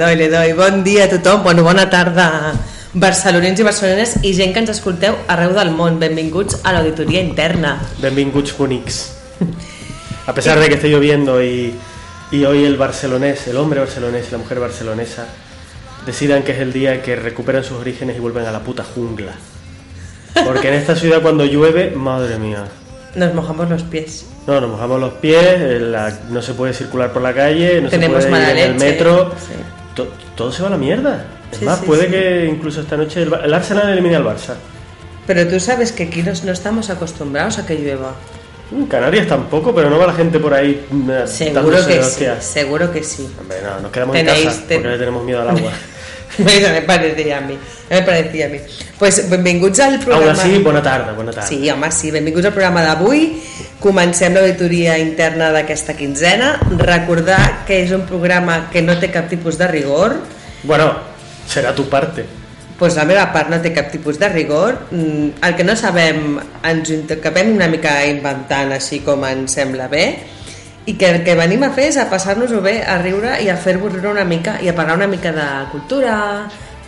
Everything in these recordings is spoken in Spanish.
doy, le doy. Bon dia a tothom, bueno, bona tarda barcelonins i barcelones i gent que ens escolteu arreu del món. Benvinguts a l'auditoria interna. Benvinguts bonics. A pesar de que esté lloviendo y, y hoy el barcelonés, el hombre barcelonés y la mujer barcelonesa decidan que es el día que recuperan sus orígenes y vuelven a la puta jungla. Porque en esta ciudad cuando llueve, madre mía, Nos mojamos los pies. no, nos mojamos los pies, la- no se puede circular por la calle, no Tenemos se puede ir en el metro, sí. To- todo se va a la mierda. Es Sí, más, sí, puede sí. que incluso esta noche el, el Arsenal elimine al Barça. Pero tú sabes que aquí nos- no estamos acostumbrados a que llueva. En Canarias tampoco, pero no va la gente por ahí mm, Seguro que sí, seguro que sí. Hombre, no, nos quedamos Tenéis- en casa ten- porque le tenemos miedo al agua. Me parecía a mi. Me parecía a mi. Pues benvinguts al programa... así, bona tarda, bona tarda. Sí, home, sí. Benvinguts al programa d'avui. Comencem l'auditoria interna d'aquesta quinzena. Recordar que és un programa que no té cap tipus de rigor. Bueno, será tu parte. Pues la meva part no té cap tipus de rigor. Mm, El que no sabem ens ho intercapem una mica inventant així com ens sembla bé i que el que venim a fer és a passar-nos-ho bé, a riure i a fer-vos riure una mica i a parlar una mica de cultura,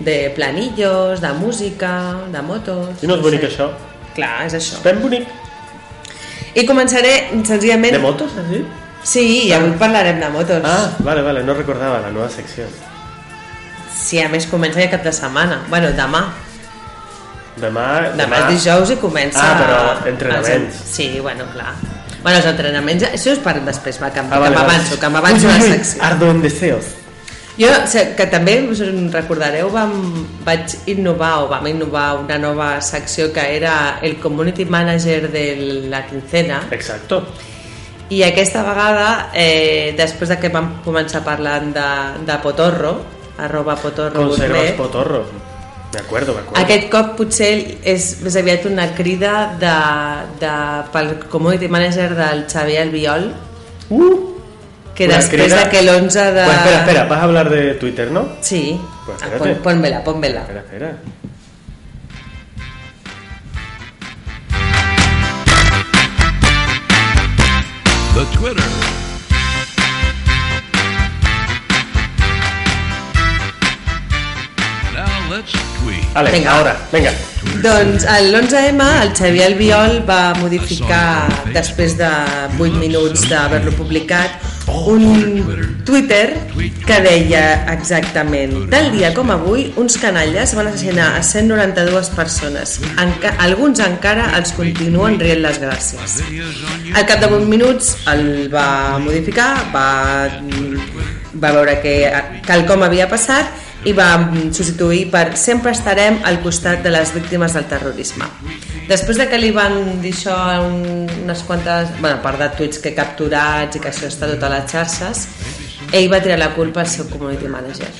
de planillos, de música, de motos... I no és bonic sé. això? Clar, és això. Ben bonic. I començaré senzillament... ¿De motos, así? Sí, i avui parlarem de motos. Ah, vale, vale, no recordaba la nueva sección. Sí, a més comença ja cap de setmana. Bueno, demà. Demà... Demà és dijous i comença... Ah, però entrenaments. els- Sí, bueno, clar. Bueno, els entrenaments, això és per després, va, que, Ah, que vale, vale. m'avanço, que m'avanço a la secció. Ardo en deseos. Jo, que també us recordareu, vam, vaig innovar o vam innovar una nova secció que era el Community Manager de la quincena Exacto. i aquesta vegada, eh, després de que vam començar parlant de, de Potorro, arroba Potorro Conservas gourmet, me acuerdo. Aquest cop potser és més aviat una crida de, de, pel community manager del Xavier Albiol Uh, que Una després crida- de que l'11 de... Pues espera, espera, vas a hablar de Twitter, ¿no? Sí, Pues ah, espérate. pon, pónmela, pónmela. Espera, espera. The Twitter. Now let's Vale, Venga. ahora, venga. Doncs l'11M el Xavier Albiol va modificar després de 8 minuts d'haver-lo publicat un Twitter. Que deia exactament tal dia com avui uns canalles van assassinar a 192 persones. Enca alguns encara els continuen rient les gràcies. Al cap de 8 minuts el va modificar va, va veure que quelcom havia passat i va substituir per sempre estarem al costat de les víctimes del terrorisme. Després de que li van dir això unes quantes, bueno, a part de tuits que capturats i que això està tot a les xarxes, ell va tirar la culpa al seu community manager.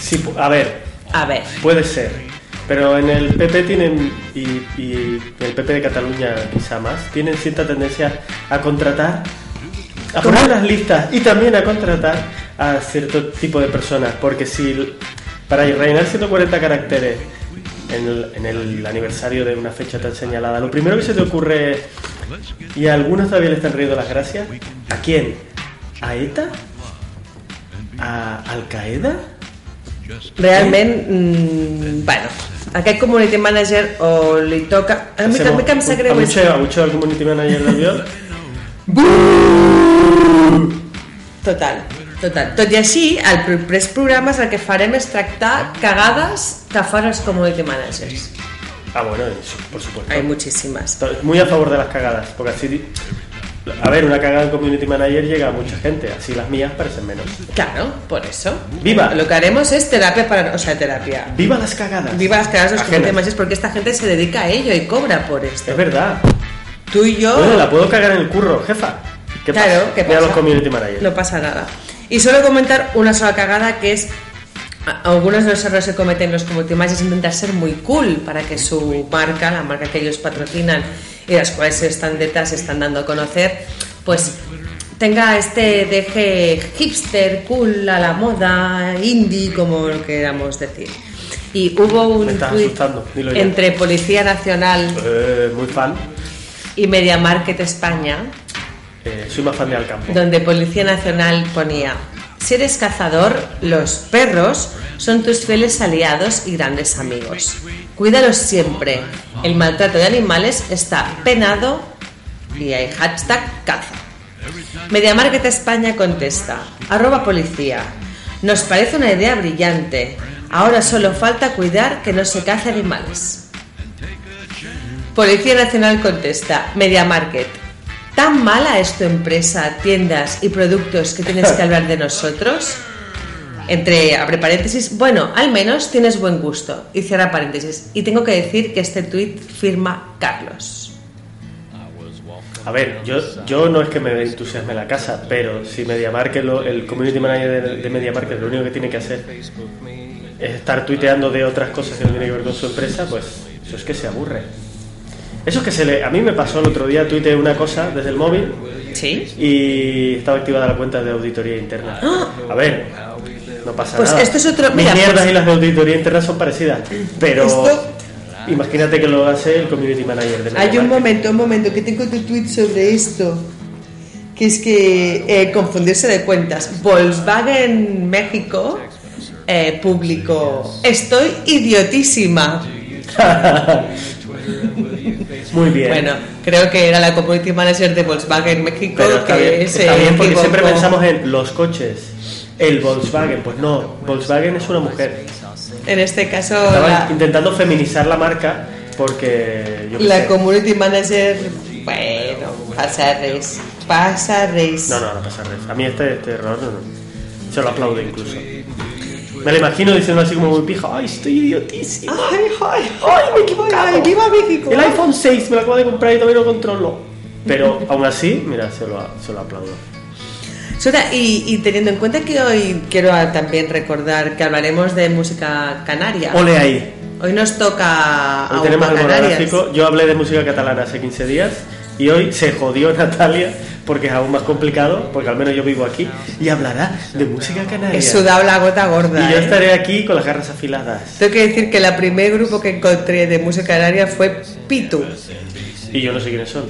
Sí, a ver, A ver, puede ser. Pero en el PP tienen, y, y el PP de Cataluña quizá más, tienen cierta tendencia a contratar, a poner las listas y también a contratar a cierto tipo de personas. Porque si para rellenar 140 caracteres en el, en el aniversario de una fecha tan señalada, lo primero que se te ocurre y a algunos todavía le están riendo las gracias, ¿a quién? ¿A ETA? ¿A Al Qaeda? realment, mm, bueno, aquest community manager o li toca... A mi també que em sap greu al community manager del Biol. Total, Total. Tot i així, els propers programes el que farem és tractar cagades que fan els community managers. Ah, bueno, eso, por supuesto. Hay muchísimas. Muy a favor de las cagadas, porque así... A ver, una cagada en Community Manager llega a mucha gente, así las mías parecen menos. Claro, por eso. ¡Viva! Lo que haremos es terapia para... O sea, terapia. ¡Viva las cagadas! Viva las cagadas de los community managers porque esta gente se dedica a ello y cobra por esto. Es verdad. Tú y yo... Bueno, la puedo cagar en el curro, jefa. ¿Qué Claro, pasa? ¿qué Mira pasa? los Community Managers. No pasa nada. Y solo comentar una sola cagada que es algunos de los errores que cometen los managers es intentar ser muy cool para que su marca, la marca que ellos patrocinan y las cuales se están detrás, se están dando a conocer, pues tenga este deje hipster, cool, a la moda, indie, como lo queramos decir. Y hubo un ya. entre Policía Nacional Eh, muy fan. y Media Market España, Eh, soy más fan de Alcampo. donde Policía Nacional ponía, si eres cazador, los perros son tus fieles aliados y grandes amigos. Cuídalos siempre. El maltrato de animales está penado y hay hashtag caza. Mediamarket España contesta, arroba policía, nos parece una idea brillante. Ahora solo falta cuidar que no se cace animales. Policía Nacional contesta, Media Market. ¿Tan mala es tu empresa, tiendas y productos que tienes que hablar de nosotros? Entre, abre paréntesis, bueno, al menos tienes buen gusto. Y cierra paréntesis. Y tengo que decir que este tuit firma Carlos. A ver, yo, yo no es que me entusiasme la casa, pero si MediaMarket, el community manager de, de MediaMarket, lo único que tiene que hacer es estar tuiteando de otras cosas que no tienen que ver con su empresa, pues eso es que se aburre. Eso es que se le... A mí me pasó el otro día, tuiteé una cosa desde el móvil ¿Sí? y estaba activada la cuenta de auditoría interna. A ver, no pasa Pues nada. esto es otro- Mis mira, mierdas pues- y las de auditoría interna son parecidas, pero Esto- imagínate que lo hace el community manager de Hay un momento, un momento, que tengo tu tweet sobre esto. Que es que eh, confundirse de cuentas. Volkswagen México eh, publicó: Estoy idiotísima. Muy bien. Bueno, creo que era la community manager de Volkswagen México Pero está que bien, se está bien porque siempre equivocó. pensamos en los coches, el Volkswagen. Pues no, Volkswagen es una mujer. En este caso, la, intentando feminizar la marca porque yo la sé. community manager. Bueno, pasa res. Pasa res. No, no, no pasa nada. A mí este, este error no, no. se lo aplaudo incluso. Me lo imagino diciendo así como muy pija, ay, estoy idiotísimo. Ay, ay, ay, me he equivocado. Ay, viva México. El iPhone 6 me lo acabo de comprar y todavía no controlo. Pero aún así, mira, se lo, se lo aplaudo. Sora, y, y teniendo en cuenta que hoy quiero también recordar que hablaremos de música canaria. Ole ahí. Hoy nos toca Hoy tenemos el Canarias. monográfico. Yo hablé de música catalana hace 15 días y hoy se jodió Natalia porque es aún más complicado, porque al menos yo vivo aquí, y hablará de música canaria. He sudado la gota gorda. Y yo ¿eh? estaré aquí con las garras afiladas. Tengo que decir que el primer grupo que encontré de música canaria fue Pitu. Y yo no sé quiénes son.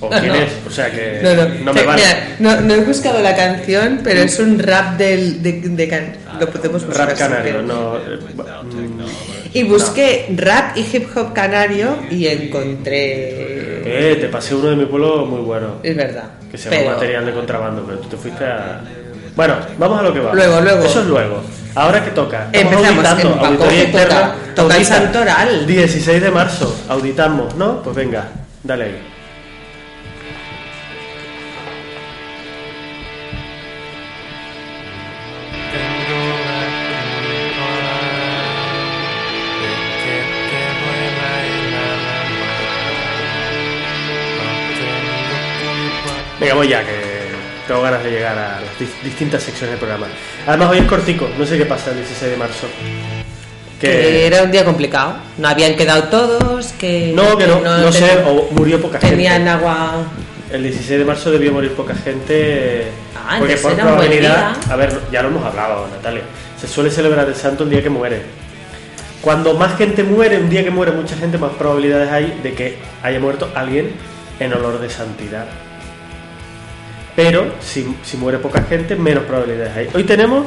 O quién no. es. O sea que No, no, no me vale. mira, no, he buscado la canción, pero es un rap del, de, de can- lo podemos buscar Rap canario, no. eh, Y busqué rap y hip hop canario y encontré. Eh, te pasé uno de mi pueblo muy bueno. Es verdad. Que se llama material de contrabando, pero tú te fuiste a. Bueno, vamos a lo que va. Luego, luego. Eso es luego. Ahora que toca. Estamos Empezamos, auditando, auditoría toca. interna. Toca el santoral. 16 de marzo, auditamos, ¿no? Pues venga, dale ahí. Venga, voy ya, que tengo ganas de llegar a las dis- distintas secciones del programa. Además, hoy es cortico, no sé qué pasa el 16 de marzo. Que Que. era un día complicado. No habían quedado todos, que. No, que no, no sé, o murió poca Tenían gente. agua. El 16 de marzo debió morir poca gente. Ah, porque por era un buen probabilidad. día. A ver, ya lo hemos hablado, Natalia. Se suele celebrar el santo el día que muere. Cuando más gente muere, un día que muere mucha gente, más probabilidades hay de que haya muerto alguien en olor de santidad. Pero si, si muere poca gente, menos probabilidades hay. Hoy tenemos,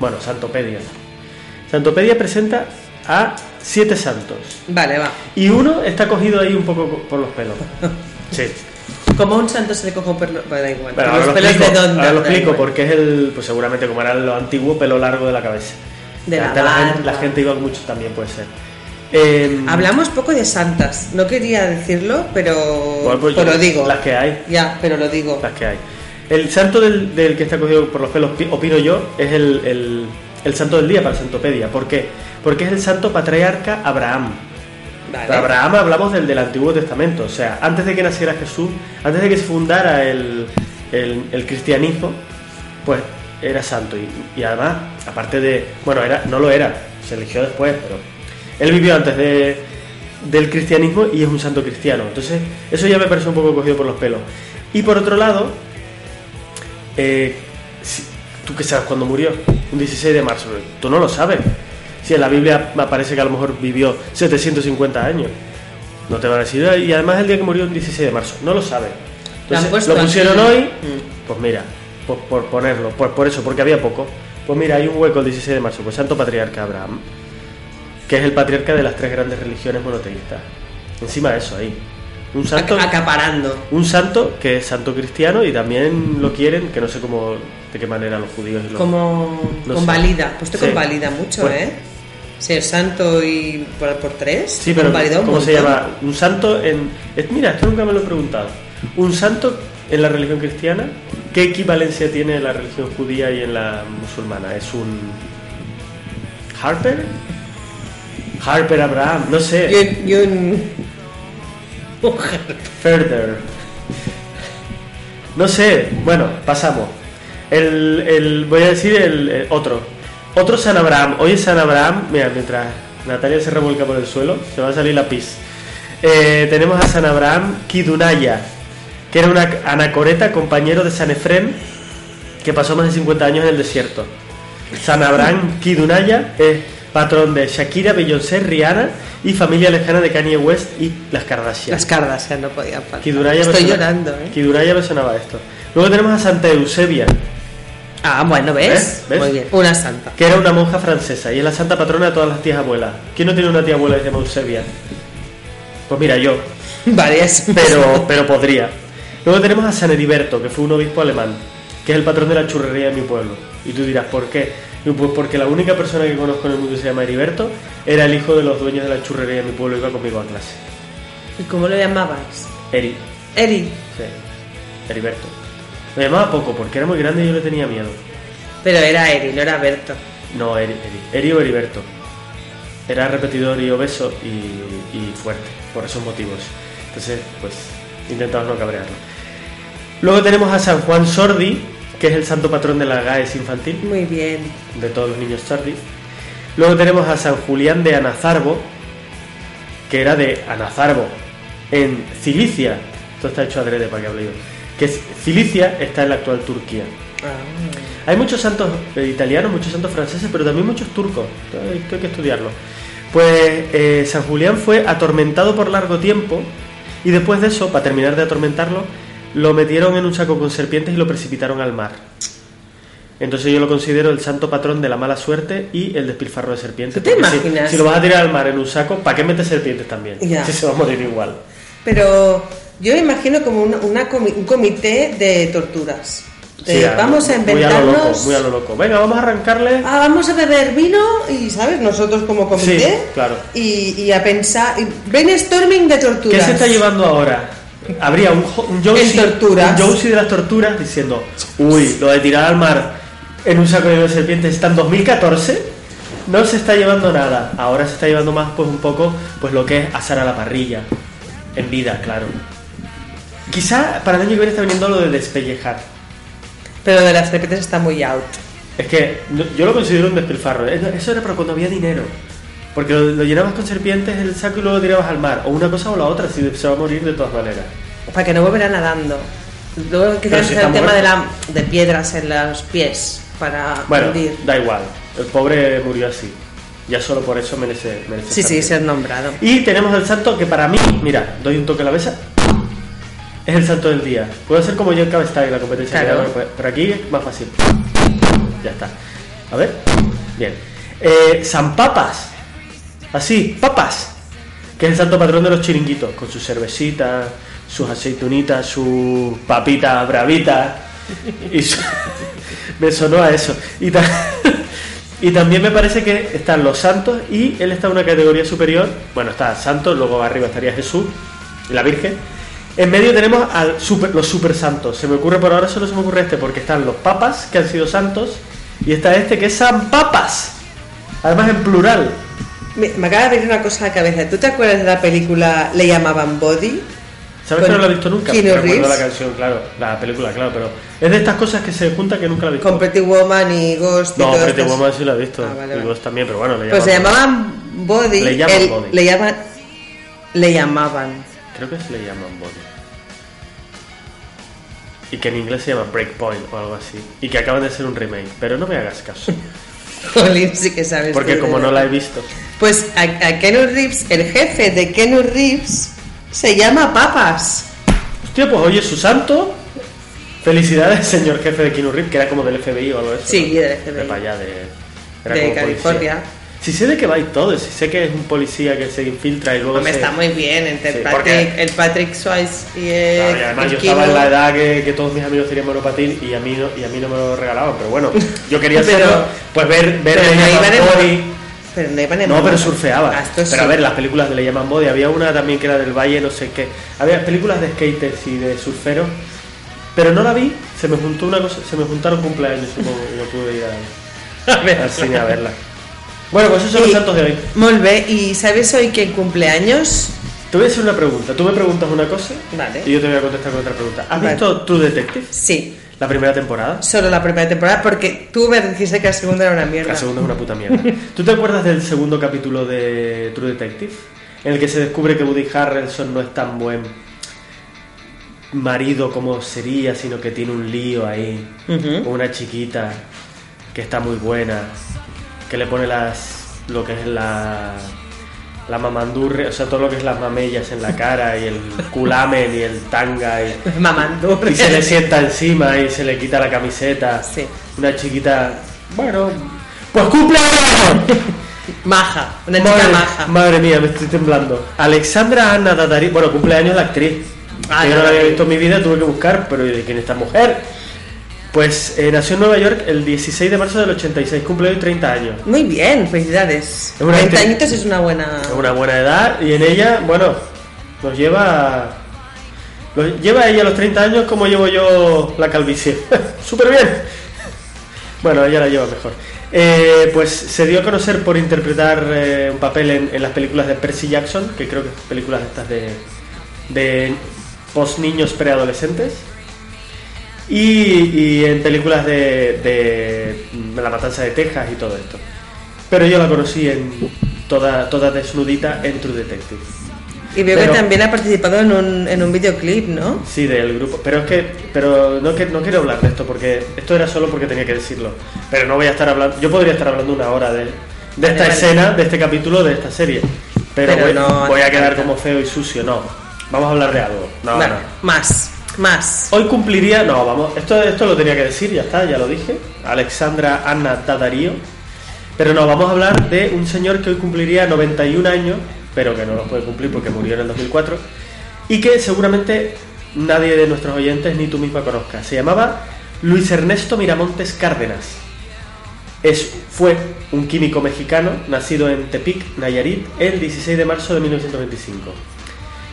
bueno, Santopedia. Santopedia presenta a siete santos. Vale, va. Y uno está cogido ahí un poco por los pelos. Sí. Como un santo se le coge un pelo... Bueno, da igual. Bueno, los pelos explico, de dónde. ahora lo explico porque es el, pues seguramente como era lo antiguo, pelo largo de la cabeza. De la la, gente, la gente iba mucho también, puede ser. Eh, Hablamos poco de santas. No quería decirlo, pero... bueno, pues pero yo- lo digo. Las que hay, Ya, pero lo digo. las que hay. El santo del, del que está cogido por los pelos, pi- opino yo, es el, el- el santo del día para Santopedia. ¿Por qué? Porque es el santo patriarca Abraham. Vale. Abraham hablamos del del Antiguo Testamento, o sea, antes de que naciera Jesús, antes de que se fundara el, el- el cristianismo, pues era santo. Y, y además, aparte de, bueno, era, no lo era, se eligió después, pero él vivió antes de, del cristianismo y es un santo cristiano. Entonces, eso ya me parece un poco cogido por los pelos. Y por otro lado, eh, ¿tú qué sabes cuándo murió? Un 16 de marzo. Tú no lo sabes. Si en la Biblia me parece que a lo mejor vivió 750 años. No te van a decir, "Ay, y además el día que murió un 16 de marzo. No lo sabe. Lo Entonces, pusieron hoy, Mm. pues mira, por, por ponerlo, por, por eso, porque había poco. Pues mira, hay un hueco el 16 de marzo, pues Santo Patriarca Abraham, que es el patriarca de las tres grandes religiones monoteístas. Encima de eso ahí. Un santo, Ac- acaparando. un santo que es santo cristiano y también lo quieren, que no sé cómo, de qué manera los judíos y los... Como No convalida. Pues te Sí. convalida mucho, Bueno. ¿eh? Ser santo y por, por tres. Sí, pero ¿cómo se llama? Un santo en... es- mira, esto nunca me lo he preguntado. Un santo en la religión cristiana, ¿qué equivalencia tiene en la religión judía y en la musulmana? ¿Es un... Harper? Harper Abraham, no sé. Y un... Further. No sé, bueno, pasamos. El, el- voy a decir el, el otro. Otro San Abraham. Hoy es San Abraham. Mira, mientras Natalia se revuelca por el suelo, se va a salir la pis. Eh, tenemos a San Abraham Kidunaya, que era una anacoreta, compañero de San Efrén, que pasó más de 50 años en el desierto. San Abraham Kidunaya es patrón de Shakira, Beyoncé, Rihanna y familia lejana de Kanye West y las Kardashian. Las cardas, ya no podía faltar. Kiduraya Estoy llorando, ¿eh? Kiduraya me sonaba esto. Luego tenemos a Santa Eusebia, Ah, bueno, ¿ves? ¿Ves? ¿Ves? Muy bien. Una santa. que era una monja francesa y es la santa patrona de todas las tías abuelas. ¿Quién no tiene una tía abuela que se llama Eusebia? Pues mira, yo, Varias. pero, pero podría. Luego tenemos a San Heriberto, que fue un obispo alemán, que es el patrón de la churrería de mi pueblo. Y tú dirás, ¿por qué? Y Pues porque la única persona que conozco en el mundo que se llama Heriberto era el hijo de los dueños de la churrería de mi pueblo y iba conmigo a clase. ¿Y cómo lo llamabas? Eri, Eri. sí, Heriberto. Me llamaba poco porque era muy grande y yo le tenía miedo. Pero era Eri, no era Berto. No, Eri, Eri, Eri o Heriberto. Era repetidor y obeso y, y fuerte, por esos motivos. Entonces, pues, intentamos no cabrearlo. Luego tenemos a San Juan Sordi, que es el santo patrón de la GAES infantil, Muy bien. de todos los niños Sordi. Luego tenemos a San Julián de Anazarbo, que era de Anazarbo, en Cilicia. Esto está hecho adrede para que hable yo. Que es- Cilicia está en la actual Turquía. Ah. Hay muchos santos eh, italianos, muchos santos franceses, pero también muchos turcos. Esto hay que estudiarlo. Pues eh, San Julián fue atormentado por largo tiempo y después de eso, para terminar de atormentarlo, lo metieron en un saco con serpientes y lo precipitaron al mar. Entonces yo lo considero el santo patrón de la mala suerte y el despilfarro de serpientes. ¿Tú te si- imaginas? Si, lo vas a tirar al mar en un saco, ¿para qué metes serpientes también? Ya. Si se va a morir igual. Pero yo imagino como una, una comi- un comité de torturas. De, Sí, vamos a muy a lo loco, inventarnos. muy a lo loco. Venga, vamos a arrancarle. Ah, vamos a beber vino y, ¿sabes? Nosotros como comité. Sí, claro. Y, y a pensar. y brainstorming de torturas. ¿Qué se está llevando ahora? Habría un, un Josie, un de las torturas diciendo, uy, lo de tirar al mar en un saco de serpientes está en 2014, no se está llevando nada. Ahora se está llevando más pues un poco pues lo que es asar a la parrilla, en vida, claro. Quizá para el año que viene está viniendo lo de despellejar. Pero de las serpientes está muy out. Es que yo lo considero un despilfarro. Eso era para cuando había dinero. Porque lo, lo llenabas con serpientes el saco y luego lo tirabas al mar. O una cosa o la otra, si se va a morir de todas maneras. Para que no volverá nadando. Luego que si el tema de, la, de piedras en los pies para Bueno, hundir. da igual. El pobre murió así. Ya solo por eso merece. merece Sí, sí, bien. ser nombrado. Y tenemos el santo que para mí, mira, doy un toque a la mesa. Es el santo del día. Puedo hacer como yo en Cabestag en la competencia. Claro. que hago, pero aquí es más fácil. Ya está. A ver. Bien. Eh, San Papas. Así, Papas. Que es el santo patrón de los chiringuitos. Con su cervecita, sus aceitunitas, sus papitas bravitas. Y su- me sonó a eso. Y, ta- y también me parece que están los santos y él está en una categoría superior. Bueno, está santos, luego arriba estaría Jesús y la Virgen. En medio tenemos super, los super santos. Se me ocurre por ahora solo se me ocurre este porque están los papas que han sido santos y está este que es San Papas. Además en plural. Me, me acaba de venir una cosa a la cabeza. ¿Tú te acuerdas de la película Le llamaban Body? ¿Sabes que no la he visto nunca? Keanu Reeves. la canción, claro, la película, claro, pero es de estas cosas que se juntan que nunca la he visto. Con Pretty Woman y Ghost y no, Pretty estas- Woman sí la he visto. Ah, vale, y vale. vos también, pero bueno, le Pues se llaman- llamaban Body. Le llaman el- Body. Le llaman. Le llamaban. Creo que se le llaman Body. Y que en inglés se llama Breakpoint o algo así. Y que acaban de ser un remake. Pero no me hagas caso. Jolín, sí que sabes. Porque como no la he visto. Pues a, a Keanu Reeves, el jefe de Keanu Reeves, se llama Papas. Hostia, pues oye, su santo. Felicidades, señor jefe de Keanu Reeves, que era como del FBI o algo de eso. Sí, ¿no? del FBI. De para allá, de, era De como California. policía. Si sé de qué va y todo, si sé que es un policía que se infiltra y luego Hombre, se... está muy bien entre Sí, el, porque- Patrick, el Patrick Swayze y el, Claro, y además el yo estaba en la edad que, que todos mis amigos tenían monopatín y a mí no, y a mí no me lo regalaban, pero bueno, yo quería Pero- hacerlo, pues ver, ver pero no iban Body. Pero no iban en No, pero surfeaba. Ah, Pero sí. a ver, las películas de Le llaman Body, había una también que era del Valle, no sé qué. Había películas de skaters y de surferos, pero no la vi, se me juntó una cosa, se me juntaron cumpleaños, supongo, y no pude ir a- al cine a verla. Bueno, pues esos son los santos de hoy. Molt bé, ¿y sabes hoy quién cumpleaños? Te voy a hacer una pregunta. Tú me preguntas una cosa Vale. y yo te voy a contestar con otra pregunta. ¿Has Vale. visto True Detective? Sí, La primera temporada. solo la primera temporada porque tú me dijiste que la segunda era una mierda. La segunda es una puta mierda. ¿Tú te acuerdas del segundo capítulo de True Detective? En el que se descubre que Woody Harrelson no es tan buen marido como sería, sino que tiene un lío ahí Ujú. con una chiquita que está muy buena, que le pone las lo que es la la mamandurre, o sea, todo lo que es las mamellas en la cara y el culamen y el tanga y, y se le sienta encima y se le quita la camiseta. Sí. Una chiquita, bueno, pues cumpleaños. Maja, una chica Madre, maja. madre mía, me estoy temblando. Alexandra Ana Dadari, bueno, cumpleaños la actriz. Ah, que yo no la había visto en mi vida, tuve que buscar, pero ¿y de quién es esta mujer? Pues eh, nació en Nueva York el 16 de marzo del 86, cumple hoy 30 años. Muy bien, felicidades. Es una 30 actriz- añitos es una buena... Es una buena edad y en ella, bueno, nos lleva. Nos lleva ella a los 30 años como llevo yo la calvicie. ¡Súper bien! Bueno, ella la lleva mejor. Eh, pues se dio a conocer por interpretar eh, un papel en, en las películas de Percy Jackson, que creo que son películas estas de, de post niños preadolescentes. Y, y en películas de, de La Matanza de Texas y todo esto. Pero yo la conocí en toda, toda desnudita en True Detective. Y veo Pero- que también ha participado en un, en un videoclip, ¿no? Sí, del grupo. Pero es que, pero no, que, no quiero hablar de esto porque esto era solo porque tenía que decirlo. Pero no voy a estar hablando. Yo podría estar hablando una hora de, de Vale, esta vale. escena, de este capítulo, de esta serie. Pero, Pero voy, no voy a quedar como feo y sucio. No. Vamos a hablar de algo. No, no. más, más. Hoy cumpliría, no, vamos, esto, esto lo tenía que decir, ya está, ya lo dije. Alexandra Anna Dadarío. Pero no, vamos a hablar de un señor que hoy cumpliría 91 años, pero que no los puede cumplir porque murió en el 2004, y que seguramente nadie de nuestros oyentes ni tú misma conozcas. Se llamaba Luis Ernesto Miramontes Cárdenas. Es, fue un químico mexicano nacido en Tepic, Nayarit, el 16 de marzo de 1925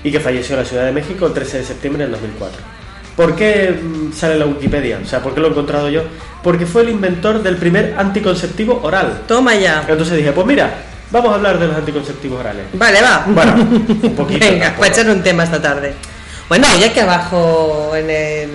y que falleció en la Ciudad de México el 13 de septiembre del 2004. ¿Por qué mm, sale la Wikipedia? O sea, ¿por qué lo he encontrado yo? Porque fue el inventor del primer anticonceptivo oral. Toma ya. Entonces dije, pues mira, vamos a hablar de los anticonceptivos orales. Vale, va. Bueno, un poquito. Venga, tampoco. para echar un tema esta tarde. Bueno, ya que abajo en el,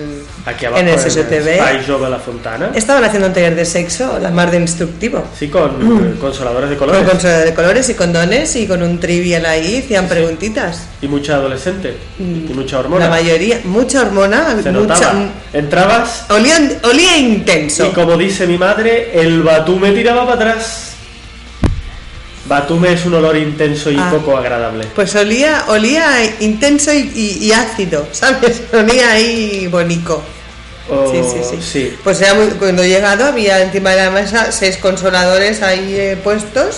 Aquí abajo en el a la Fontana. estaban haciendo un taller de sexo, la más de instructivo. Sí, con consoladores de colores. Con consola de colores y condones y con un trivial ahí, hacían preguntitas. Y mucha adolescente. Y mucha hormona. La mayoría, mucha hormona, Se mucha. notaba. Entrabas Olía, olía intenso. Y como dice mi madre, el batume tiraba para atrás. Batume es un olor intenso y Ah. poco agradable. Pues olía, olía intenso y, y- y ácido, ¿sabes? Olía ahí bonico. O- Sí, sí, sí. Oh, sí. Pues era muy- cuando he llegado había encima de la mesa seis consoladores ahí eh, puestos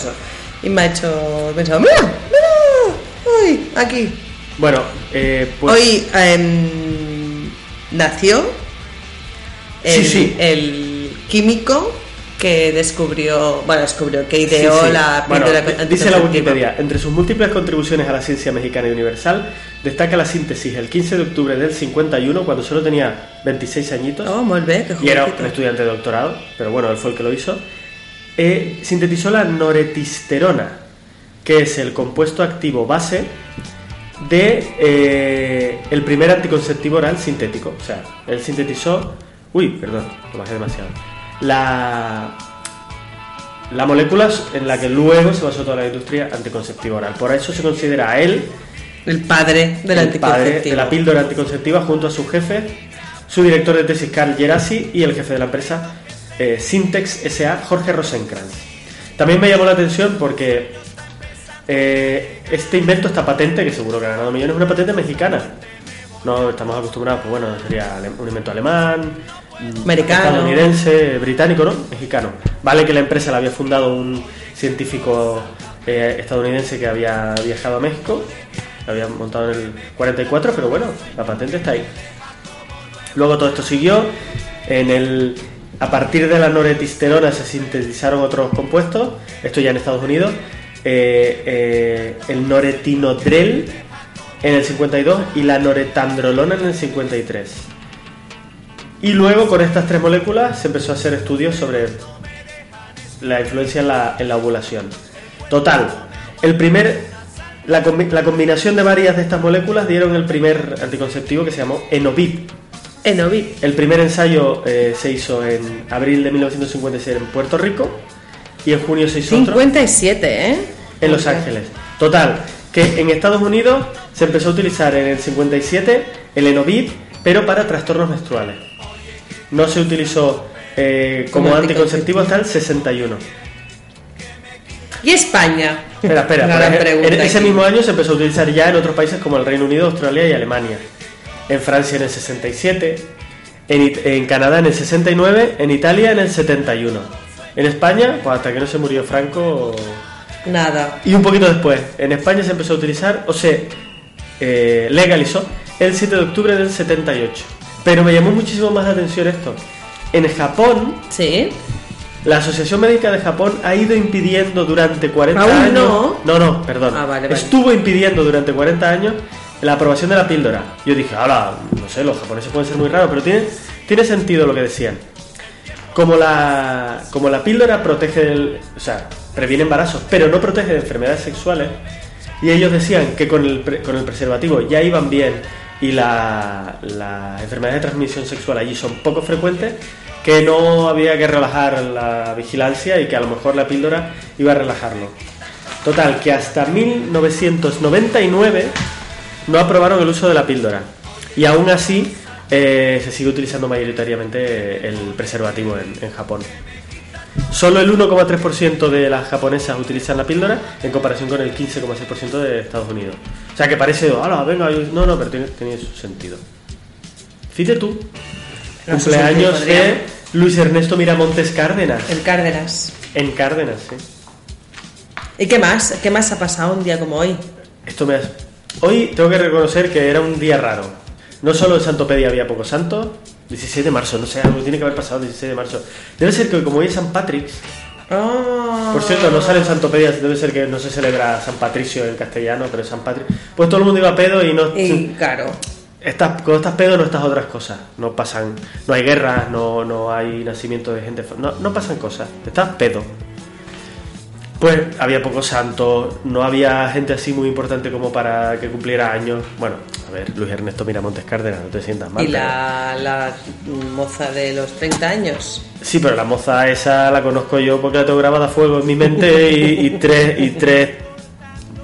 y me ha hecho he pensado, mira, mira, uy, aquí. Bueno, eh, pues... Hoy em, nació el, Sí, sí. el químico que descubrió, bueno, descubrió, que ideó sí. la Bueno, píldora di- dice la. Wikipedia, entre sus múltiples contribuciones a la ciencia mexicana y universal, destaca la síntesis el 15 de octubre del 51, cuando solo tenía 26 añitos, Oh, molt bé, que y era un estudiante de doctorado, pero bueno, él fue el que lo hizo, eh, sintetizó la noretisterona, que es el compuesto activo base de eh, el primer anticonceptivo oral sintético. O sea, él sintetizó... Uy, perdón, lo bajé demasiado. La, la molécula en la que luego se basó toda la industria anticonceptiva oral. Por eso se considera a él El padre el padre anticonceptivo. de la píldora anticonceptiva junto a su jefe, su director de tesis Carl Gerasi y el jefe de la empresa eh, Syntex SA, Jorge Rosenkrantz. También me llamó la atención porque eh, este invento, esta patente, que seguro que ha ganado millones, es una patente mexicana. No estamos acostumbrados, pues bueno, sería un invento alemán, Americano. estadounidense, británico, ¿no? Mexicano. Vale que la empresa la había fundado un científico eh, estadounidense que había viajado a México, la había montado en el 44, pero bueno, la patente está ahí. Luego todo esto siguió. En el, a partir de la noretisterona se sintetizaron otros compuestos, esto ya en Estados Unidos. eh, eh, el noretinodrel en el 52 y la noretandrolona en el 53. Y luego con estas tres moléculas se empezó a hacer estudios sobre la influencia en la, en la ovulación. Total, el primer, la, combi- la combinación de varias de estas moléculas dieron el primer anticonceptivo que se llamó Enovip. Enovid. El primer ensayo eh, se hizo en abril de 1956 en Puerto Rico y en junio se hizo otro 57, ¿eh? en Los Ángeles. Total, que en Estados Unidos se empezó a utilizar en el 57 el Enovip, pero para trastornos menstruales. No se utilizó eh, como, Como anticonceptivo hasta el 61. ¿Y España? Espera, espera, pregunta en ese mismo año se empezó a utilizar ya en otros países como el Reino Unido, Australia y Alemania. En Francia en el 67, en, It- en Canadá en el 69, en Italia en el 71. En España, pues hasta que no se murió Franco, Nada. y un poquito después, en España se empezó a utilizar, o se eh, legalizó el 7 de octubre del 78. Pero me llamó muchísimo más la atención esto. En Japón, Sí. la Asociación Médica de Japón ha ido impidiendo durante 40 ¿Aún años. no? No, no, perdón. Ah, vale, vale. Estuvo impidiendo durante 40 años la aprobación de la píldora. Yo dije, ahora, no sé, los japoneses pueden ser muy raros, pero tiene, tiene sentido lo que decían. Como la, como la píldora protege, el, o sea, previene embarazos, pero no protege de enfermedades sexuales, y ellos decían que con el, con el preservativo ya iban bien y la- las enfermedades de transmisión sexual allí son poco frecuentes, que no había que relajar la vigilancia y que a lo mejor la píldora iba a relajarlo. Total, que hasta 1999 no aprobaron el uso de la píldora. Y aún así eh, se sigue utilizando mayoritariamente el preservativo en Japón. Solo el 1,3% de las japonesas utilizan la píldora en comparación con el 15,6% de Estados Unidos. O sea que parece, ¡hala, venga! yo-". No, no, pero tiene, tiene su sentido. Fíjate tú, No cumpleaños de. Luis Ernesto Miramontes Cárdenas. El Cárdenas. En Cárdenas, sí. ¿Y qué más? ¿Qué más ha pasado un día como hoy? Esto me has- Hoy tengo que reconocer que era un día raro. No solo en Santopedia había pocos santos, 16 de marzo, no sé, algo tiene que haber pasado el 16 de marzo. Debe ser que como hoy es San Patrick's, Oh. por cierto, no sale en Santopedia, debe ser que no se celebra San Patricio en castellano, pero San Patrick. Pues todo el mundo iba a pedo y no... Y claro. Estás, cuando estás pedo no estás otras cosas. No pasan, no hay guerras, no, no hay nacimiento de gente, no, no pasan cosas. Estás pedo. Pues había pocos santos, no había gente así muy importante como para que cumpliera años. Bueno, a ver, Luis Ernesto Miramontes Cárdenas, no te sientas mal. ¿Y pero- la, moza de los 30 años? Sí, pero la moza esa la conozco yo porque la tengo grabada a fuego en mi mente y, y tres y tres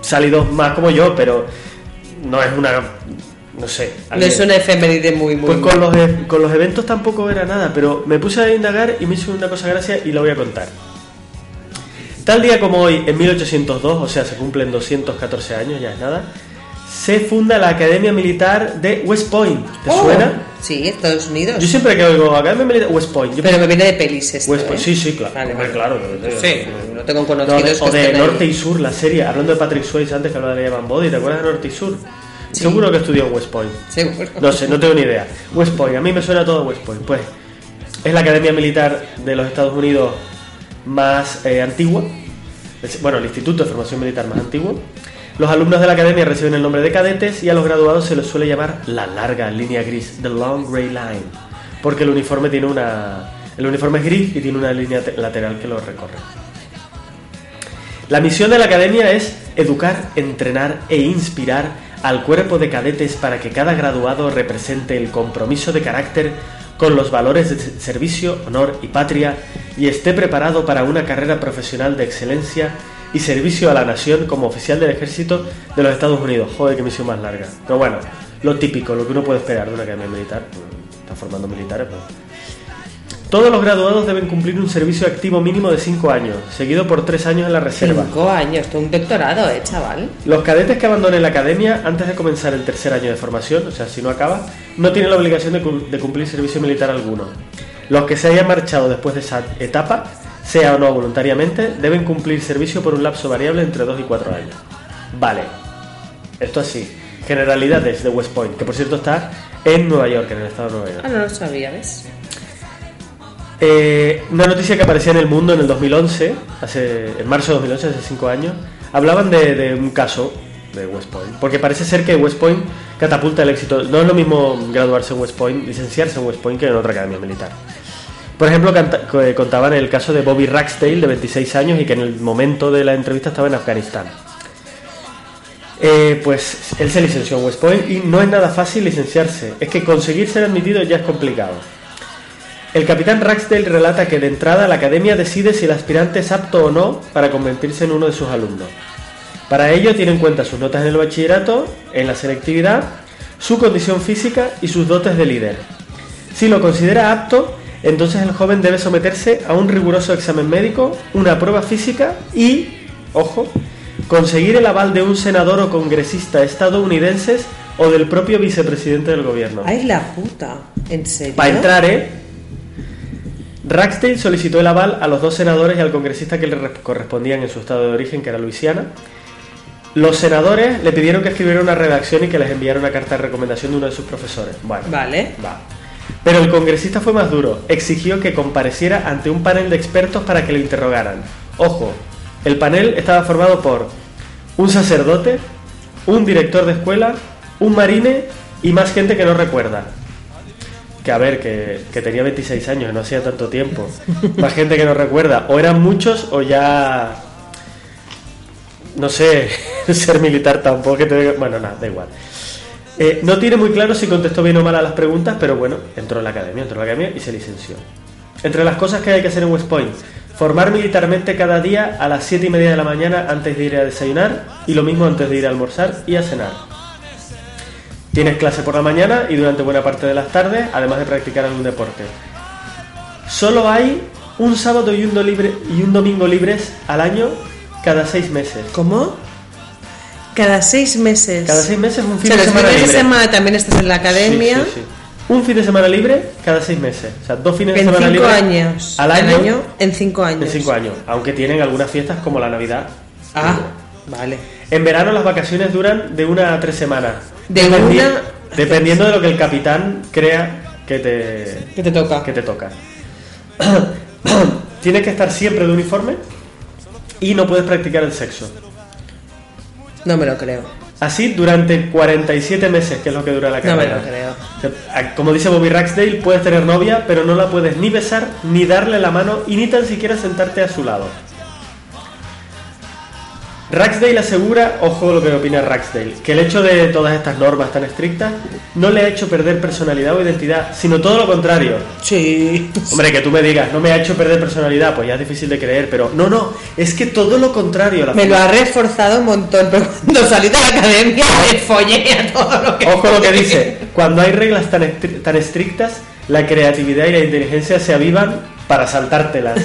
salidos más como yo, pero no es una, no sé. No es una efeméride muy, muy... Pues con los, e- con los eventos tampoco era nada, pero me puse a indagar y me hizo una cosa gracia y la voy a contar. Tal día como hoy, en 1802, o sea, se cumplen 214 años, ya es nada, se funda la Academia Militar de West Point. ¿Te Oh, suena? Sí, Estados Unidos. Yo siempre que oigo Academia Militar West Point, yo Pero me viene de pelis esto, West Point, ¿eh? sí, sí, claro. Vale, claro. Sí, no tengo No, de- conocidos o que de ahí. Norte y Sur, la serie, hablando de Patrick Swayze antes que hablaba de Evan Body, ¿te acuerdas de Norte y Sur? Sí. Seguro que estudió en West Point. Seguro. No sé, no tengo ni idea. West Point, a mí me suena todo West Point. Pues es la academia militar de los Estados Unidos más eh, antigua. Bueno, el instituto de formación militar más antiguo. Los alumnos de la academia reciben el nombre de cadetes y a los graduados se les suele llamar la larga línea gris, the long gray line, porque el uniforme tiene una el uniforme es gris y tiene una línea te- lateral que lo recorre. La misión de la academia es educar, entrenar e inspirar al cuerpo de cadetes para que cada graduado represente el compromiso de carácter con los valores de servicio, honor y patria y esté preparado para una carrera profesional de excelencia y servicio a la nación como oficial del ejército de los Estados Unidos. Joder, qué misión más larga. Pero bueno, lo típico, lo que uno puede esperar de una academia militar. pues, Está formando militares, pues. Todos los graduados deben cumplir un servicio activo mínimo de 5 años, seguido por 3 años en la reserva. Cinco años, tú un doctorado, ¿eh, chaval? Los cadetes que abandonen la academia antes de comenzar el tercer año de formación, o sea, si no acaba, no tienen la obligación de cumplir servicio militar alguno. Los que se hayan marchado después de esa etapa, sea o no voluntariamente, deben cumplir servicio por un lapso variable entre 2 y 4 años. Vale, esto así. Generalidades de West Point, que por cierto está en Nueva York, en el estado de Nueva York. Ah, no lo sabía, ¿ves? Eh, una noticia que aparecía en el mundo en el 2011, hace, en marzo de 2011, hace 5 años, hablaban de, un caso de West Point, porque parece ser que West Point catapulta el éxito. No es lo mismo graduarse en West Point, licenciarse en West Point que en otra academia militar. Por ejemplo, eh, contaban el caso de Bobby Ragsdale, de 26 años, y que en el momento de la entrevista estaba en Afganistán. Eh, pues él se licenció en West Point y no es nada fácil licenciarse. Es que conseguir ser admitido ya es complicado. El capitán Ragsdale relata que de entrada la academia decide si el aspirante es apto o no para convertirse en uno de sus alumnos. Para ello tiene en cuenta sus notas en el bachillerato, en la selectividad, su condición física y sus dotes de líder. Si lo considera apto, entonces el joven debe someterse a un riguroso examen médico, una prueba física y, ojo, conseguir el aval de un senador o congresista estadounidenses o del propio vicepresidente del gobierno. Ay, la puta. ¿En serio? Para entrar, ¿eh? Ragsdale solicitó el aval a los dos senadores y al congresista que le re- correspondían en su estado de origen, que era Luisiana. Los senadores le pidieron que escribiera una redacción y que les enviara una carta de recomendación de uno de sus profesores. Bueno, Vale. va. Pero el congresista fue más duro. Exigió que compareciera ante un panel de expertos para que lo interrogaran. Ojo, el panel estaba formado por un sacerdote, un director de escuela, un marine y más gente que no recuerda. A ver, que, que tenía 26 años, no hacía tanto tiempo. Más gente que no recuerda. O eran muchos o ya... No sé, ser militar tampoco. Que te... Bueno, nada, da igual. Eh, no tiene muy claro si contestó bien o mal a las preguntas, pero bueno, entró en la academia, entró en la academia y se licenció. Entre las cosas que hay que hacer en West Point, formar militarmente cada día a las 7 y media de la mañana antes de ir a desayunar y lo mismo antes de ir a almorzar y a cenar. Tienes clase por la mañana y durante buena parte de las tardes, además de practicar algún deporte. Solo hay un sábado y un, do- libre, y un domingo libres al año cada seis meses. ¿Cómo? Cada seis meses. Cada seis meses un O fin sea, de semana fines de libre. semana también estás en la academia. Sí, sí, sí. Un fin de semana libre cada seis meses. O sea, dos fines de En semana cinco libres años. al En año, En cinco años. en cinco años. Aunque tienen algunas fiestas como la Navidad. Ah, vale. En verano las vacaciones duran de una a tres semanas. De Dependi- una Dependiendo de lo que el capitán crea que te, ¿Qué te toca? que te toca. Tienes que estar siempre de uniforme y no puedes practicar el sexo. No me lo creo. Así durante 47 meses, que es lo que dura la No me carrera. lo creo. Como dice Bobby Ragsdale, puedes tener novia, pero no la puedes ni besar, ni darle la mano, y ni tan siquiera sentarte a su lado. Ragsdale asegura, ojo lo que opina Ragsdale, que el hecho de todas estas normas tan estrictas no le ha hecho perder personalidad o identidad, sino todo lo contrario. Sí. Hombre, que tú me digas, no me ha hecho perder personalidad, pues ya es difícil de creer, pero no, no, es que todo lo contrario. La Me lo ha reforzado un montón, pero cuando salí de la academia me follé a todo lo que... Ojo lo que dice, cuando hay reglas tan, estri- tan estrictas, la creatividad y la inteligencia se avivan para saltártelas.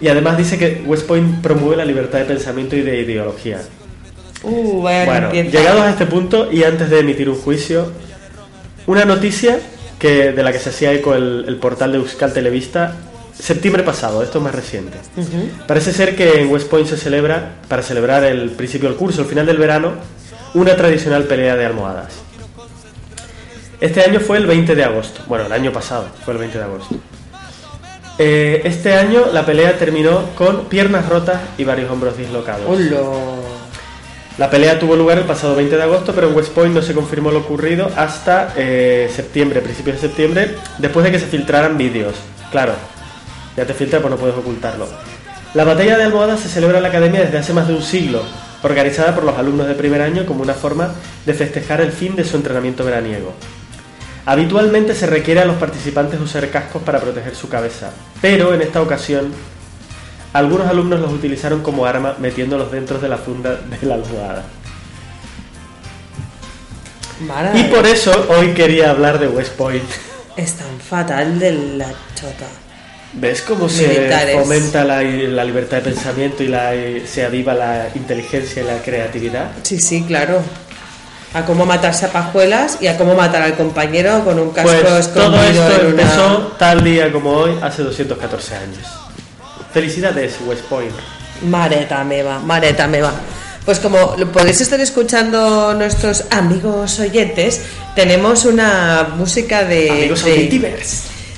Y además dice que West Point promueve la libertad de pensamiento y de ideología. Uh, Bueno, llegados a este punto y antes de emitir un juicio, una noticia que de la que se hacía eco el, el portal de Euskal Televista septiembre pasado, esto es más reciente. Parece ser que en West Point se celebra, para celebrar el principio del curso, el final del verano, una tradicional pelea de almohadas. Este año fue el 20 de agosto. Bueno, el año pasado fue el 20 de agosto. Eh, este año la pelea terminó con piernas rotas y varios hombros dislocados. La pelea tuvo lugar el pasado 20 de agosto, pero en West Point no se confirmó lo ocurrido hasta eh, septiembre, principios de septiembre, después de que se filtraran vídeos. Claro, ya te filtra, pues no puedes ocultarlo. La batalla de almohadas se celebra en la academia desde hace más de un siglo, organizada por los alumnos de primer año como una forma de festejar el fin de su entrenamiento veraniego. Habitualmente se requiere a los participantes usar cascos para proteger su cabeza, pero en esta ocasión algunos alumnos los utilizaron como arma metiéndolos dentro de la funda de la almohada. Y por eso hoy quería hablar de West Point. Es tan fatal de la chota. ¿Ves cómo se fomenta la, la libertad de pensamiento y la, se aviva la inteligencia y la creatividad? Sí, sí, claro. A cómo matarse a pajuelas y a cómo matar al compañero con un casco Pues todo escondido esto en una- empezó tal día como hoy, hace 214 años. Felicidades, West Point. Mareta meva, mareta meva. Pues como podéis estar escuchando nuestros amigos oyentes, tenemos una música de, Amigos de,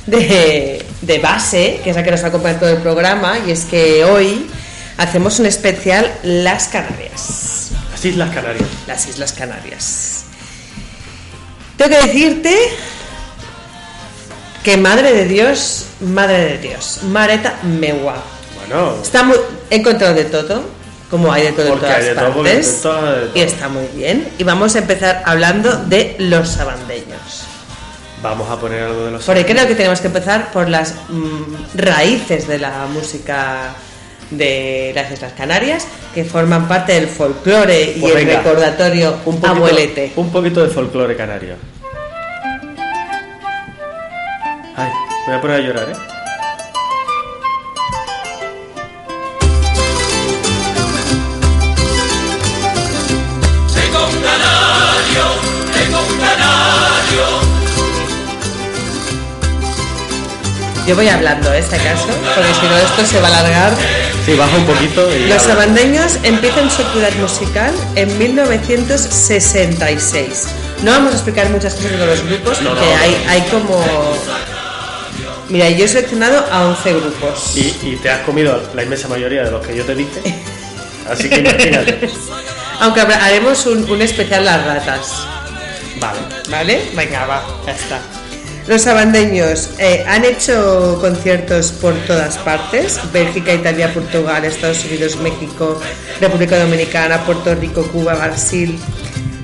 de, de base, que es la que nos acompaña en todo el programa, y es que hoy hacemos un especial Las Canarias. Las Islas Canarias. Las Islas Canarias. Tengo que decirte que madre de Dios, madre de Dios, Mareta Mewa. Bueno, Está muy, he encontrado de todo, como hay de todo en todas hay de todo, porque partes, de todo, de todo. y está muy bien. Y vamos a empezar hablando de los sabandeños. vamos a poner algo de los... Porque creo que tenemos que empezar por las mm, raíces de la música de las Islas Canarias, que forman parte del folclore y Pues el recordatorio un poquito, abuelete. Un poquito de folclore canario. Ay, me voy a poner a llorar, ¿eh? Yo voy hablando, ¿eh? Si acaso, porque si no esto se va a alargar. Sí, baja un poquito y... Los habla. sabandeños empiezan su actividad musical en 1966. No vamos a explicar muchas cosas de los grupos, No, porque no, hay, hay como... Mira, yo he seleccionado a 11 grupos. Y, y te has comido la inmensa mayoría de los que yo te dije. Así que imagínate. Aunque haremos un, un especial las ratas. Vale. ¿Vale? Venga, va, ya está. Los sabandeños eh, han hecho conciertos por todas partes, Bélgica, Italia, Portugal, Estados Unidos, México, República Dominicana, Puerto Rico, Cuba, Brasil.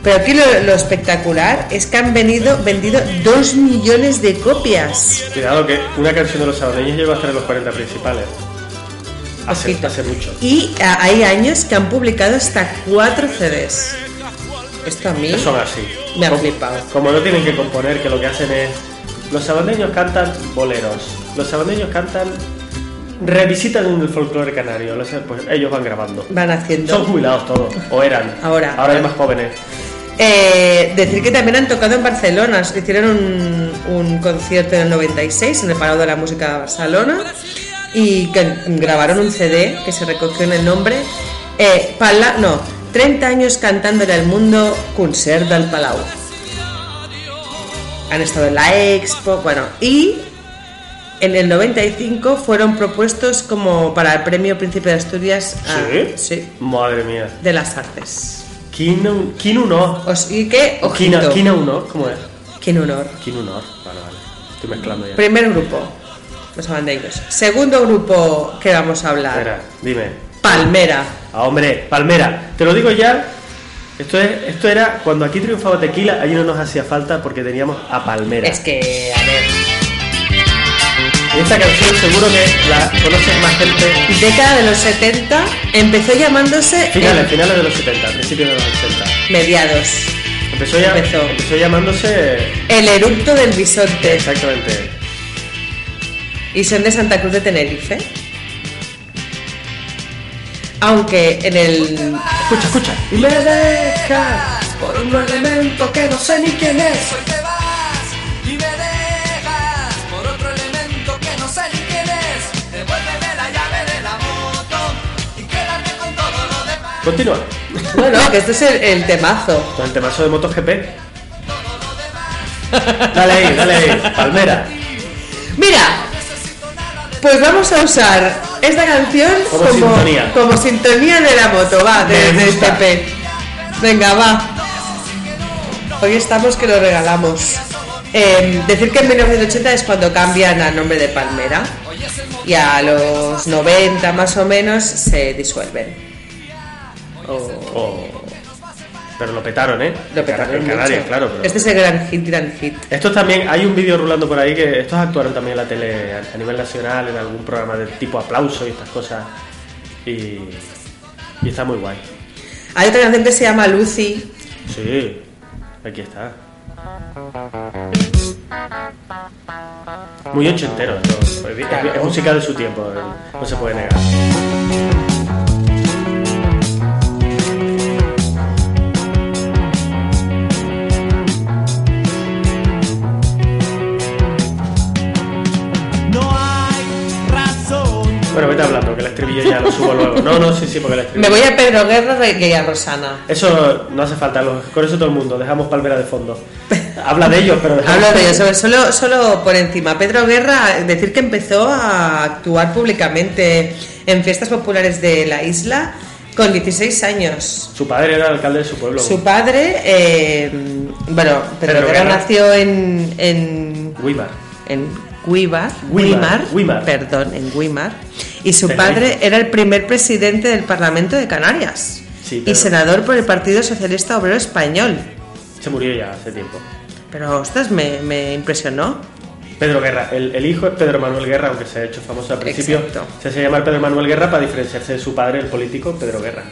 Pero aquí lo, lo espectacular es que han venido, vendido dos millones de copias. Cuidado que una canción de los sabaneños llegó a estar en los 40 principales. Hace, hace mucho. Y ah, hay años que han publicado hasta cuatro CDs. Esto a mí son así. me ha flipado. Como no tienen que componer, que lo que hacen es. Los sabandeños cantan boleros. Los sabandeños cantan. Revisitan el folclore canario. Los- Pues ellos van grabando. Van haciendo. Son jubilados todos. O eran. Ahora. Ahora hay más jóvenes. Eh, decir que también han tocado en Barcelona, hicieron un, un concierto en el 96 en el Palau de la Música de Barcelona y que grabaron un CD que se recogió en el nombre eh, Pala, no, 30 años cantándole al mundo concert del Palau. Han estado en la Expo, bueno, y en el 95 fueron propuestos como para el Premio Príncipe de Asturias a- ¿Sí? sí, Madre mía. de las artes. Kin kin uno. O sí que, Kina, ojito, Kina uno. ¿Cómo es? Qué honor. Kin uno. Vale, vale. Estoy mezclando ya. Primer grupo, los abandeños. Segundo grupo que vamos a hablar, Espera, dime. Palmera. Ah, hombre, Palmera, te lo digo ya. Esto, es, esto era cuando aquí triunfaba Tequila, allí no nos hacía falta porque teníamos a Palmera. Es que, a ver, Y esta canción seguro que la conoces más gente. década de los 70 empezó llamándose Finales, finales de los 70, principios de los 80. mediados. Empezó, ya, Empezó. empezó llamándose. El eructo del bisonte. Exactamente. Y son de Santa Cruz de Tenerife. Aunque en el. Escucha, escucha. Y me dejas por un elemento que no sé ni quién es. Hoy te vas y me dejas por otro elemento que no sé ni quién es. Devuélveme la llave de la moto y quédate con todo lo demás. Continúa. Bueno, que este es el, el temazo. Con el temazo de MotoGP. Dale ahí, dale ahí. Palmera. Mira, pues vamos a usar esta canción Como sintonía. como sintonía de la moto, va, de, de. Venga, va. Hoy estamos que lo regalamos. Eh, decir que en 1980 es cuando cambian al nombre de Palmera y a los 90 más o menos se disuelven. Oh. Pero lo petaron, ¿eh? Lo petaron En Canarias, mucho. claro. pero- Este es el gran hit, gran hit. Estos también, hay un vídeo rulando por ahí que estos actuaron también en la tele a nivel nacional, en algún programa de tipo aplauso y estas cosas. Y, y está muy guay. Hay otra canción que se llama Lucy, Sí, aquí está. Muy ochentero, esto. Es, es- música de su tiempo, no se puede negar. Bueno, vete hablando, que el estribillo ya lo subo luego. No, no, sí, sí, porque el me estribillo. voy a Pedro Guerra y a Rosana. Eso no hace falta, con eso todo el mundo, dejamos Palmera de fondo. Habla de ellos, pero Hablo de ello, sobre- solo, solo por encima. Pedro Guerra, decir que empezó a actuar públicamente en fiestas populares de la isla con 16 años. Su padre era alcalde de su pueblo. Su padre, eh, bueno, Pedro, Pedro Guerra Guerra. nació en, en, Weimar. en Guíbar, Guímar, Guímar. perdón, en Guímar, y su padre era el primer presidente del Parlamento de Canarias Sí, y senador por el Partido Socialista Obrero Español. Se murió ya hace tiempo. Pero, ostras, me, me impresionó. Pedro Guerra, el, el hijo es Pedro Manuel Guerra, aunque se ha hecho famoso al principio. Exacto. Se hace llamar Pedro Manuel Guerra para diferenciarse de su padre, el político Pedro Guerra.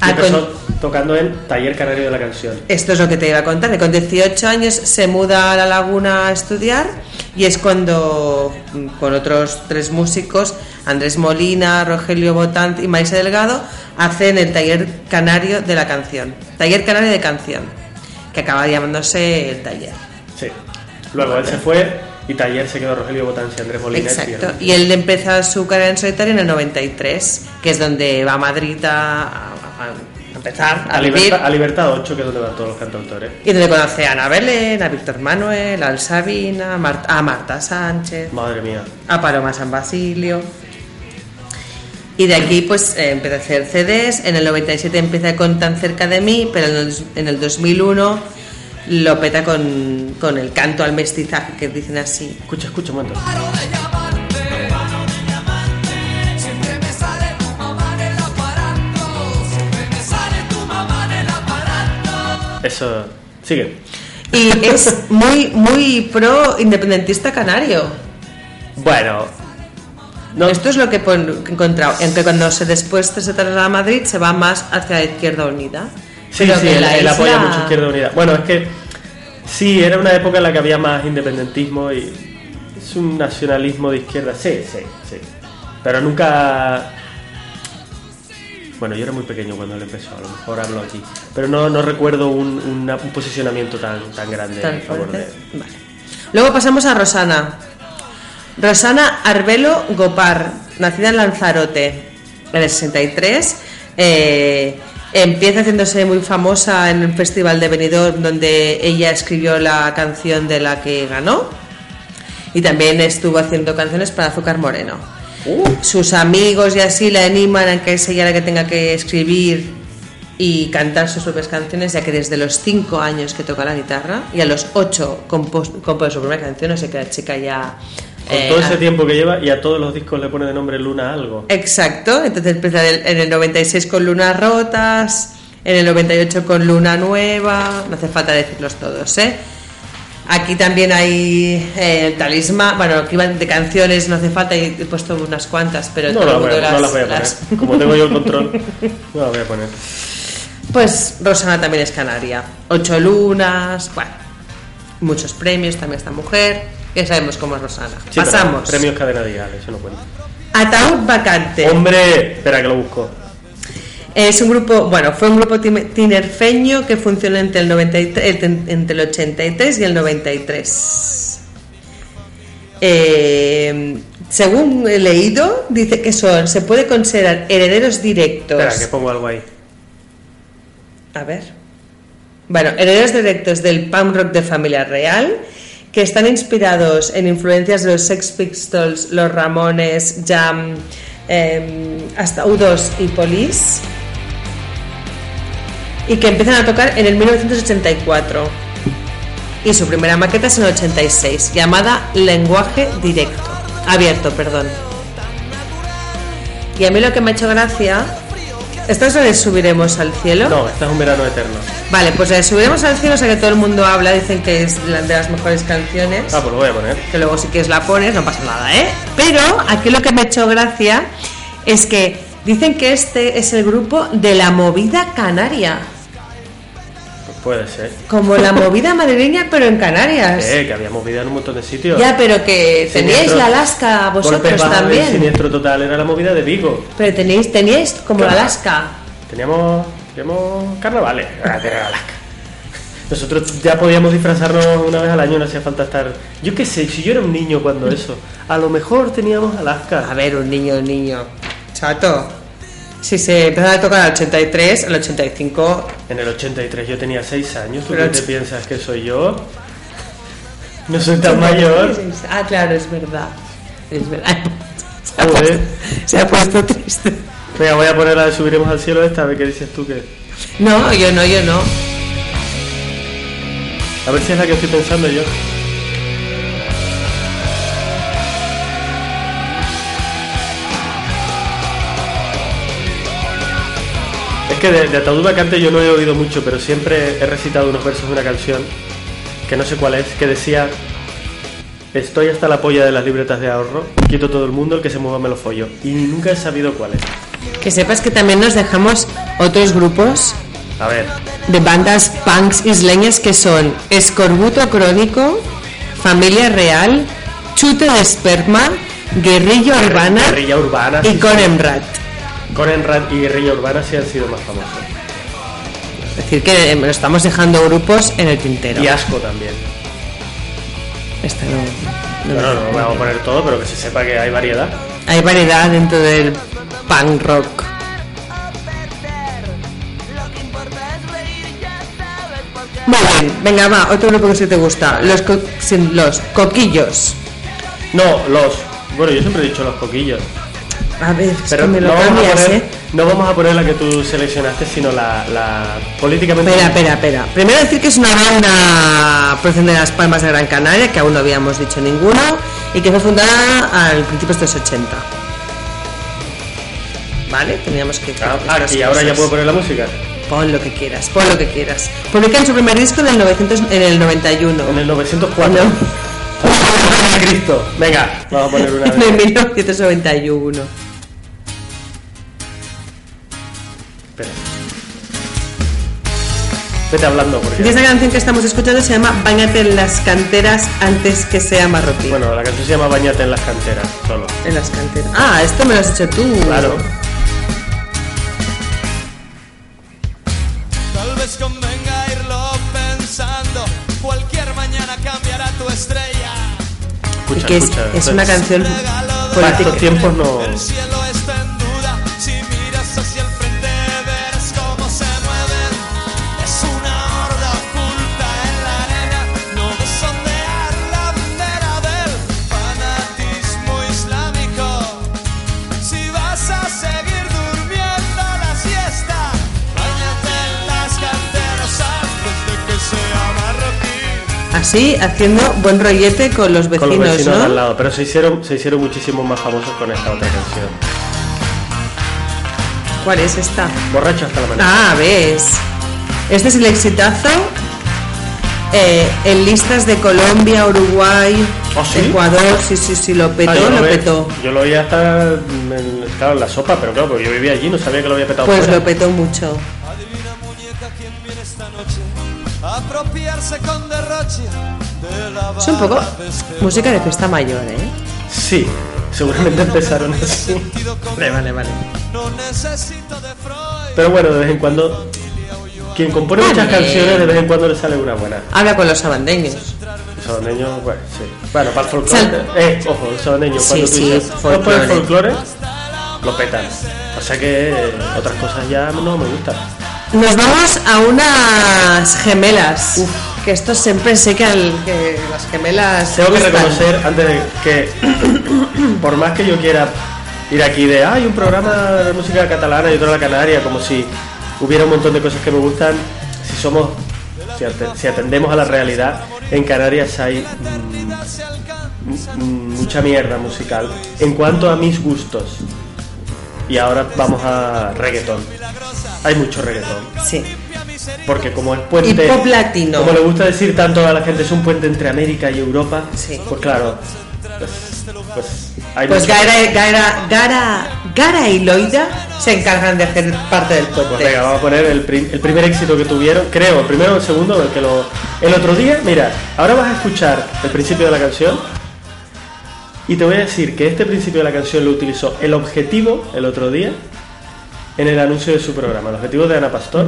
Ah, empezó tocando en Taller Canario de la Canción. Esto es lo que te iba a contar, con 18 años se muda a La Laguna a estudiar y es cuando mm, con otros tres músicos, Andrés Molina, Rogelio Botant y Maísa Delgado, hacen el taller canario de la canción. Taller canario de canción, que acaba llamándose el taller. Sí. Luego él se fue y Taller se quedó Rogelio Botán y Andrés Molina. Exacto. Y él empieza su carrera en solitario en el 93, que es donde va a Madrid a, a- empezar a, A, vivir. Libertad, a Libertad 8, que es donde van todos los cantautores. Y donde conoce a Ana Belén, a Víctor Manuel, a Al Sabina, a Marta, a Marta Sánchez, Madre mía. a Paloma San Basilio. Y de aquí pues eh, empieza a hacer CDs, en el 97 empieza con Tan cerca de mí, pero en el, en el 2001 lo peta con, con el canto al mestizaje, que dicen así. Escucha, escucha un momento. Eso. Sigue. Y es muy, muy pro independentista canario. Bueno. No, Esto es lo que he encontrado, aunque cuando se después se traslada a Madrid se va más hacia la Izquierda Unida. Sí, Pero sí, él, apoya mucho Izquierda Unida. Bueno, es que sí, era una época en la que había más independentismo y es un nacionalismo de izquierda. Sí, sí, sí. Pero nunca. Bueno, yo era muy pequeño cuando él empezó, a lo mejor hablo aquí. Pero no, no recuerdo un, una- un posicionamiento tan, tan grande en favor de. Vale. Luego pasamos a Rosana. Rosana Arbelo Gopar, nacida en Lanzarote en el 63. eh, empieza haciéndose muy famosa en un festival de Benidorm donde ella escribió la canción de la que ganó. Y también estuvo haciendo canciones para Azúcar Moreno. Sus amigos y así la animan a que es ella la que tenga que escribir y cantar sus propias canciones, ya que desde los 5 años que toca la guitarra y a los 8 compone su primera canción, o sea que la chica ya... Con eh, todo ese tiempo que lleva y a todos los discos le pone de nombre Luna algo. Exacto, entonces empieza en el- en el 96 con Lunas Rotas, en el 98 con Luna Nueva, no hace falta decirlos todos, ¿eh? Aquí también hay eh, el talismán, bueno, aquí van de canciones, no hace falta, he puesto unas cuantas, pero No, todo las el voy, a- no las voy a las- poner. Como tengo yo el control, no las voy a poner. Pues Rosana también es canaria. Ocho lunas, bueno, muchos premios también esta mujer. Ya sabemos cómo es Rosana. Sí, Pasamos. Premios Cadena Dial, eso no cuenta. Ataúd vacante. ¡Hombre! Espera que lo busco. Es un grupo, bueno, fue un grupo tinerfeño que funcionó entre el, 93, el- entre el 83 y el 93. Eh, según he leído, dice que son, se puede considerar herederos directos. Espera, que pongo algo ahí. A ver. Bueno, herederos directos del punk rock de familia real, que están inspirados en influencias de los Sex Pistols, los Ramones, Jam, eh, hasta U2 y Police, y que empiezan a tocar en el 1984. Y su primera maqueta es en el 86, llamada Lenguaje Directo. Abierto, perdón. Y a mí lo que me ha hecho gracia. ¿Esta es la de Subiremos al cielo? No, este es un verano eterno. Vale, pues la de Subiremos al cielo, o sea que todo el mundo habla, dicen que es la de las mejores canciones. Ah, pues lo voy a poner. Que luego si quieres la pones, no pasa nada, ¿eh? Pero aquí lo que me ha hecho gracia es que dicen que este es el grupo de la movida canaria. Puede ser. Como la movida madrileña, pero en Canarias. Eh, que había movida en un montón de sitios. Ya, pero que teníais Siniestro- la Alaska vosotros también. Siniestro total era la movida de Vigo. Pero tenéis, teníais como la. Alaska. Teníamos, teníamos carnavales. Alaska. Nosotros ya podíamos disfrazarnos una vez al año, no hacía falta estar. Yo qué sé, si yo era un niño cuando eso, a lo mejor teníamos Alaska. A ver, un niño, un niño. Chato. Si se empezó a tocar al 83, al 85. En el 83 yo tenía 6 años. ¿Tú qué te piensas que soy yo? No soy tan mayor. Ah, claro, es verdad. Es verdad. Se ha, puesto, se ha puesto triste. Venga, voy a poner la de subiremos al cielo esta, a ver qué dices tú que. No, yo no, yo no. A ver si es la que estoy pensando yo. Es que de, de Ataúd Vacante yo no he oído mucho, pero siempre he recitado unos versos de una canción que no sé cuál es, que decía Estoy hasta la polla de las libretas de ahorro, quito todo el mundo, el que se mueva me lo follo. Y nunca he sabido cuál es. Que sepas que también nos dejamos otros grupos A ver, de bandas punks isleñas que son Escorbuto Crónico, Familia Real, Chute de Esperma, Guerrilla Urbana Guerrilla Urbana. y sí, Conemrat. Sí. Conenrad y Guerrilla Urbana sí han sido más famosos. Es decir, que eh, estamos dejando grupos en el tintero. Y Asco también. Este no- no- No, no, no vamos a poner todo, pero que se sepa que hay variedad. Hay variedad dentro del punk rock. Muy bien, venga, va, otro grupo que sí te gusta. Los, co- los coquillos. No, los. Bueno, yo siempre he dicho los coquillos. A ver, es Pero que me lo no, vamos a poner, ¿eh? no vamos a poner la que tú seleccionaste, sino la, la políticamente. Espera, espera, espera. Primero decir que es una banda procedente de las Palmas de Gran Canaria, que aún no habíamos dicho ninguno, y que fue fundada al principios de los 80. ¿Vale? Teníamos que... Ah, ah, y ahora ya puedo poner la música. Pon lo que quieras, pon lo que quieras. Publican su primer disco en el, 900, en el 91. En el 904. No. Cristo. Venga, vamos a poner una En el vez. 1991. Vete hablando porque. Y esta canción que estamos escuchando se llama Báñate en las canteras antes que sea marroquí. Bueno, la canción se llama Bañate en las canteras, solo. En las canteras. Ah, esto me lo has hecho tú. Claro. Tal vez convenga irlo pensando. Cualquier mañana cambiará tu estrella. Y Escucha, que es, escucha. es una canción Regalo de Para estos tiempos no. Así, haciendo buen rollete con los vecinos, Con los vecinos de al ¿no? lado. Pero se hicieron, se hicieron muchísimo más famosos con esta otra canción. ¿Cuál es esta? Borracho hasta la mañana. Ah, ves. Este es el exitazo eh, en listas de Colombia, Uruguay, ¿Ah, sí? Ecuador. Sí, sí, sí, lo petó, Ah, lo ve- petó. Yo lo oía hasta en, claro, en la sopa, pero claro, porque yo vivía allí, no sabía que lo había petado. Pues fuera. lo petó mucho. Es un poco este música de fiesta mayor, ¿eh? Sí, seguramente empezaron así. Vale, vale, vale. No necesito de Freud. Pero bueno, de vez en cuando, quien compone muchas canciones, de vez en cuando le sale una buena. Habla con los sabandeños. Eso sabaneños, bueno, sí. Bueno, para el folclore, Sal- eh, ojo, los sabaneños, Sí, cuando tú sí, dices, "Vamos por el folclore". folclore, lo petan. O sea que eh, otras cosas ya no me gustan. Nos vamos a unas gemelas. Que esto siempre sé que, al- que las gemelas. Tengo que reconocer, antes de que, por más que yo quiera ir aquí de, hay un programa de música catalana y otro de la canaria, como si hubiera un montón de cosas que me gustan, si somos, si atendemos a la realidad, en Canarias hay mm, mm, mucha mierda musical. En cuanto a mis gustos, y ahora vamos a reggaetón. Hay mucho reggaetón. Sí. Porque como es puente. Y pop latino. Como le gusta decir tanto a la gente, es un puente entre América y Europa. Sí. Pues claro. Pues, pues hay Pues Gara, Gara, Gara, Gara y Loida se encargan de hacer parte del Pues puente. venga, vamos a poner el, prim- el primer éxito que tuvieron. Creo, el primero o el segundo, el que lo. El otro día, mira, ahora vas a escuchar el principio de la canción. Y te voy a decir que este principio de la canción lo utilizó el objetivo el otro día en el anuncio de su programa. El objetivo de Ana Pastor.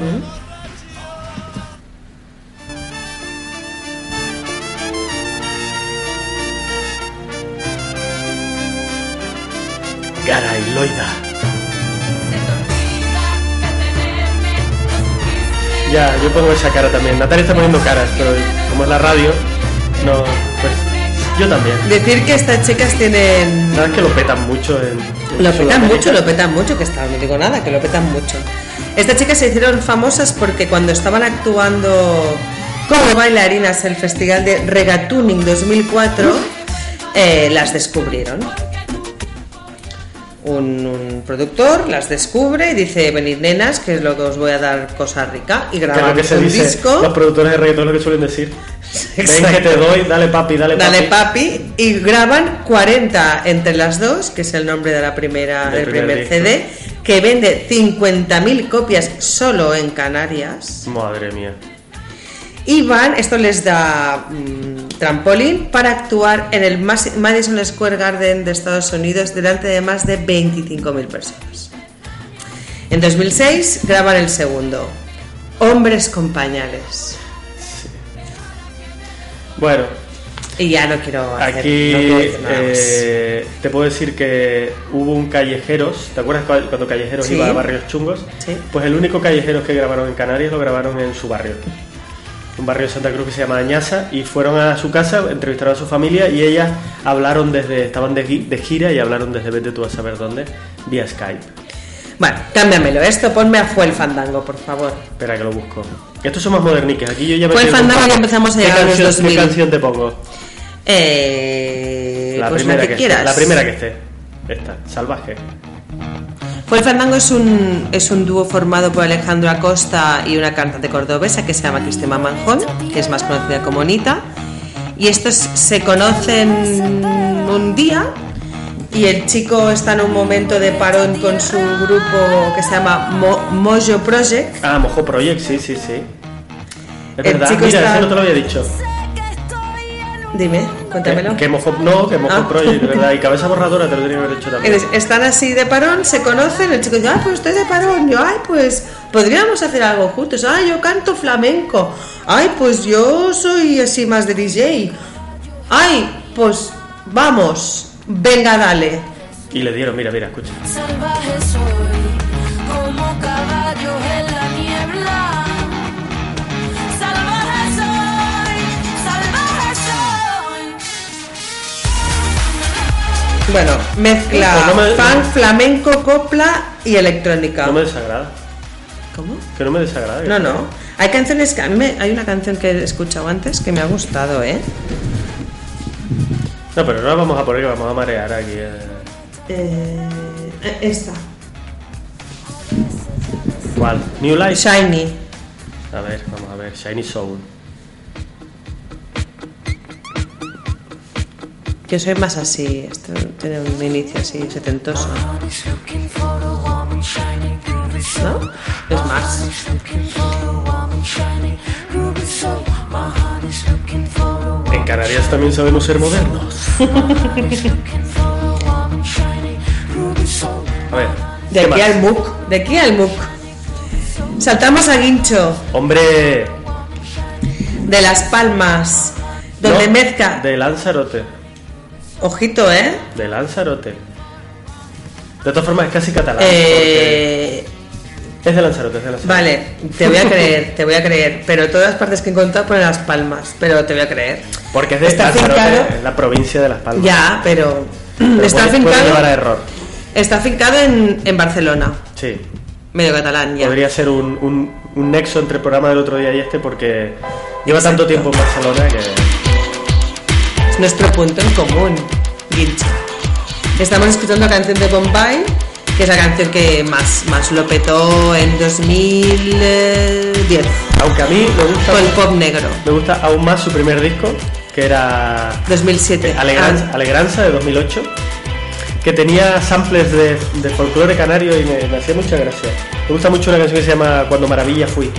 Y Loida. Ya, yo pongo esa cara también. Natalia está poniendo caras, pero como es la radio, no, yo también. Decir que estas chicas tienen. Nada es que lo petan mucho en, en Lo petan mucho, lo petan mucho, que está, no digo nada, que lo petan mucho. Estas chicas se hicieron famosas porque cuando estaban actuando como bailarinas en el Festival de Regatuning 2004, eh, las descubrieron. Un, un productor las descubre y dice, venid nenas, que es lo que os voy a dar cosa rica, y Que graban que se un dice, disco. los productores de reggaetón lo que suelen decir. Ven que te doy, dale papi, dale papi. Dale papi y graban 40 entre las dos, que es el nombre de la primera, Del primer. CD, que vende 50.000 copias solo en Canarias. Madre mía. Y van, esto les da mm, trampolín para actuar en el Madison Square Garden de Estados Unidos delante de más de 25.000 personas. En 2006 graban el segundo, Hombres con pañales. Bueno, Y ya no quiero hacer, aquí no quiero decir nada más. eh, te puedo decir que hubo un Callejeros. ¿Te acuerdas cu- cuando Callejeros Sí. iba a barrios chungos? Sí. Pues el único Callejeros que grabaron en Canarias lo grabaron en su barrio. Un barrio de Santa Cruz que se llama Añasa. Y fueron a su casa, entrevistaron a su familia y ellas hablaron desde. Estaban de, de gira y hablaron desde vete tú a saber dónde, vía Skype. Bueno, cámbiamelo esto, ponme a Fue el Fandango, por favor. Espera que lo busco. Estos son más moderniques. Aquí yo ya me Fue el quedo Fandango y empezamos a ¿Qué llegar a los canción- 2000. ¿Qué canción te pongo? Eh, La pues primera la que, esté. quieras. La primera que esté. Esta, Salvaje. Fue el Fandango es un, es un dúo formado por Alejandro Acosta y una cantante cordobesa que se llama Cristina Manjón, que es más conocida como Nita. Y estos se conocen un día y el chico está en un momento de parón con su grupo que se llama Mo- Mojo Project. Ah, Mojo Project, sí, sí, sí. Es El verdad, chico mira, está- ese no te lo había dicho. Dime, cuéntamelo. Que, que Mojo, no, que Mojo Ah. Project, de verdad. Y Cabeza Borradora te lo tenía que haber dicho también. Están así de parón, se conocen, el chico dice, ay, pues estoy de parón, yo, ay, pues podríamos hacer algo juntos, ay, yo canto flamenco, ay, pues yo soy así más de DJ, ay, pues vamos, venga, dale. Y le dieron, mira, mira, escucha. Salvaje soy, como caballos en la niebla. Salvaje soy, salvaje soy. Bueno, mezcla no me- funk, flamenco, copla y electrónica. No me desagrada. ¿Cómo? Que no me desagrada. No, no. Hay canciones que a mí me- hay una canción que he escuchado antes que me ha gustado, ¿eh? No, pero no la vamos a poner que vamos a marear aquí. eh. eh esta. ¿Cuál? New Life. Shiny. A ver, vamos a ver. Shiny Soul. Yo soy más así, esto tiene un inicio así setentoso. ¿No? Es más. Canarias también sabemos ser modernos. A ver. De ¿qué aquí más? al MUC, de aquí al MUC. Saltamos a Guincho, Hombre, de Las Palmas. donde No, mezcla. De Lanzarote. Ojito, ¿eh? De Lanzarote. De todas formas, es casi catalán. Eh, Es de Lanzarote, es de Lanzarote. Vale, te voy a creer, te voy a creer. Pero todas las partes que he encontrado ponen Las Palmas, pero te voy a creer. Porque es de Está Lanzarote, en la provincia de Las Palmas. Ya, pero. Pero está puede- puede llevar a error. Está afincado en, en Barcelona, Sí. medio catalán ya. Podría ser un, un, un nexo entre el programa del otro día y este porque lleva tanto tiempo en Barcelona que... Es nuestro punto en común, Guincha. Estamos escuchando la canción de Bombay, que es la canción que más, más lo petó en 2010, Aunque a mí me gusta, con el pop negro. me gusta aún más su primer disco, que era 2007. Alegranza, Ah, Alegranza de 2008, que tenía samples de, de folclore canario y me, me hacía mucha gracia. Me gusta mucho una canción que se llama Cuando Maravilla Fui.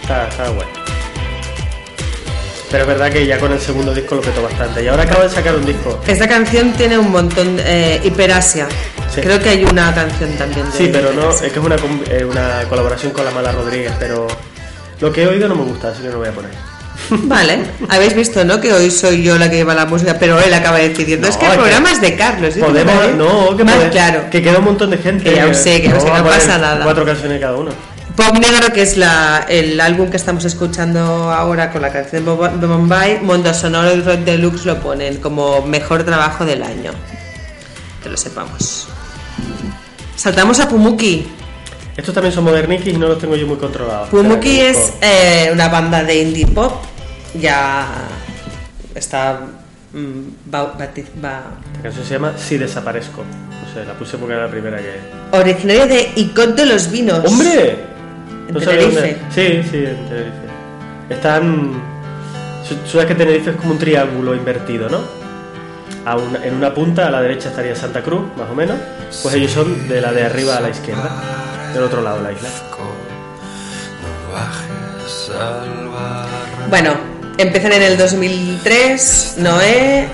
Está, está guay. Pero es verdad que ya con el segundo disco lo petó bastante. Y ahora acaba de sacar un disco. Esta canción tiene un montón, eh, Hiperasia. Sí. Creo que hay una canción también de Sí, pero no, es que es una, eh, una colaboración con la Mala Rodríguez, pero lo que he oído no me gusta, así que no lo voy a poner. Vale, habéis visto, ¿no? Que hoy soy yo la que lleva la música, pero él acaba decidiendo. No, es que el que programa es de Carlos. ¿eh? Podemos, no, que, Más pode- claro. que queda un montón de gente. Que ya sé, que no a poner pasa nada. Cuatro canciones cada uno. Pop Negro, que es la, el álbum que estamos escuchando ahora con la canción de Bombay, Mundo Sonoro y Rock Deluxe lo ponen como mejor trabajo del año. Que lo sepamos. Saltamos a Pumuki. Estos también son modernikis y no los tengo yo muy controlados. Pumuki es eh, una banda de indie pop. Ya está. mm, La canción se llama Si desaparezco. No sé, la puse porque era la primera que. originario de Icot de los Vinos. ¡Hombre! En Tenerife. Sí, sí, en Tenerife. Están. Sabes que Tenerife es como un triángulo invertido, ¿no? A una- en una punta a la derecha estaría Santa Cruz, más o menos. Pues ellos son de la de arriba a la izquierda, del otro lado de la isla. Bueno, empiezan en el 2003. Noé,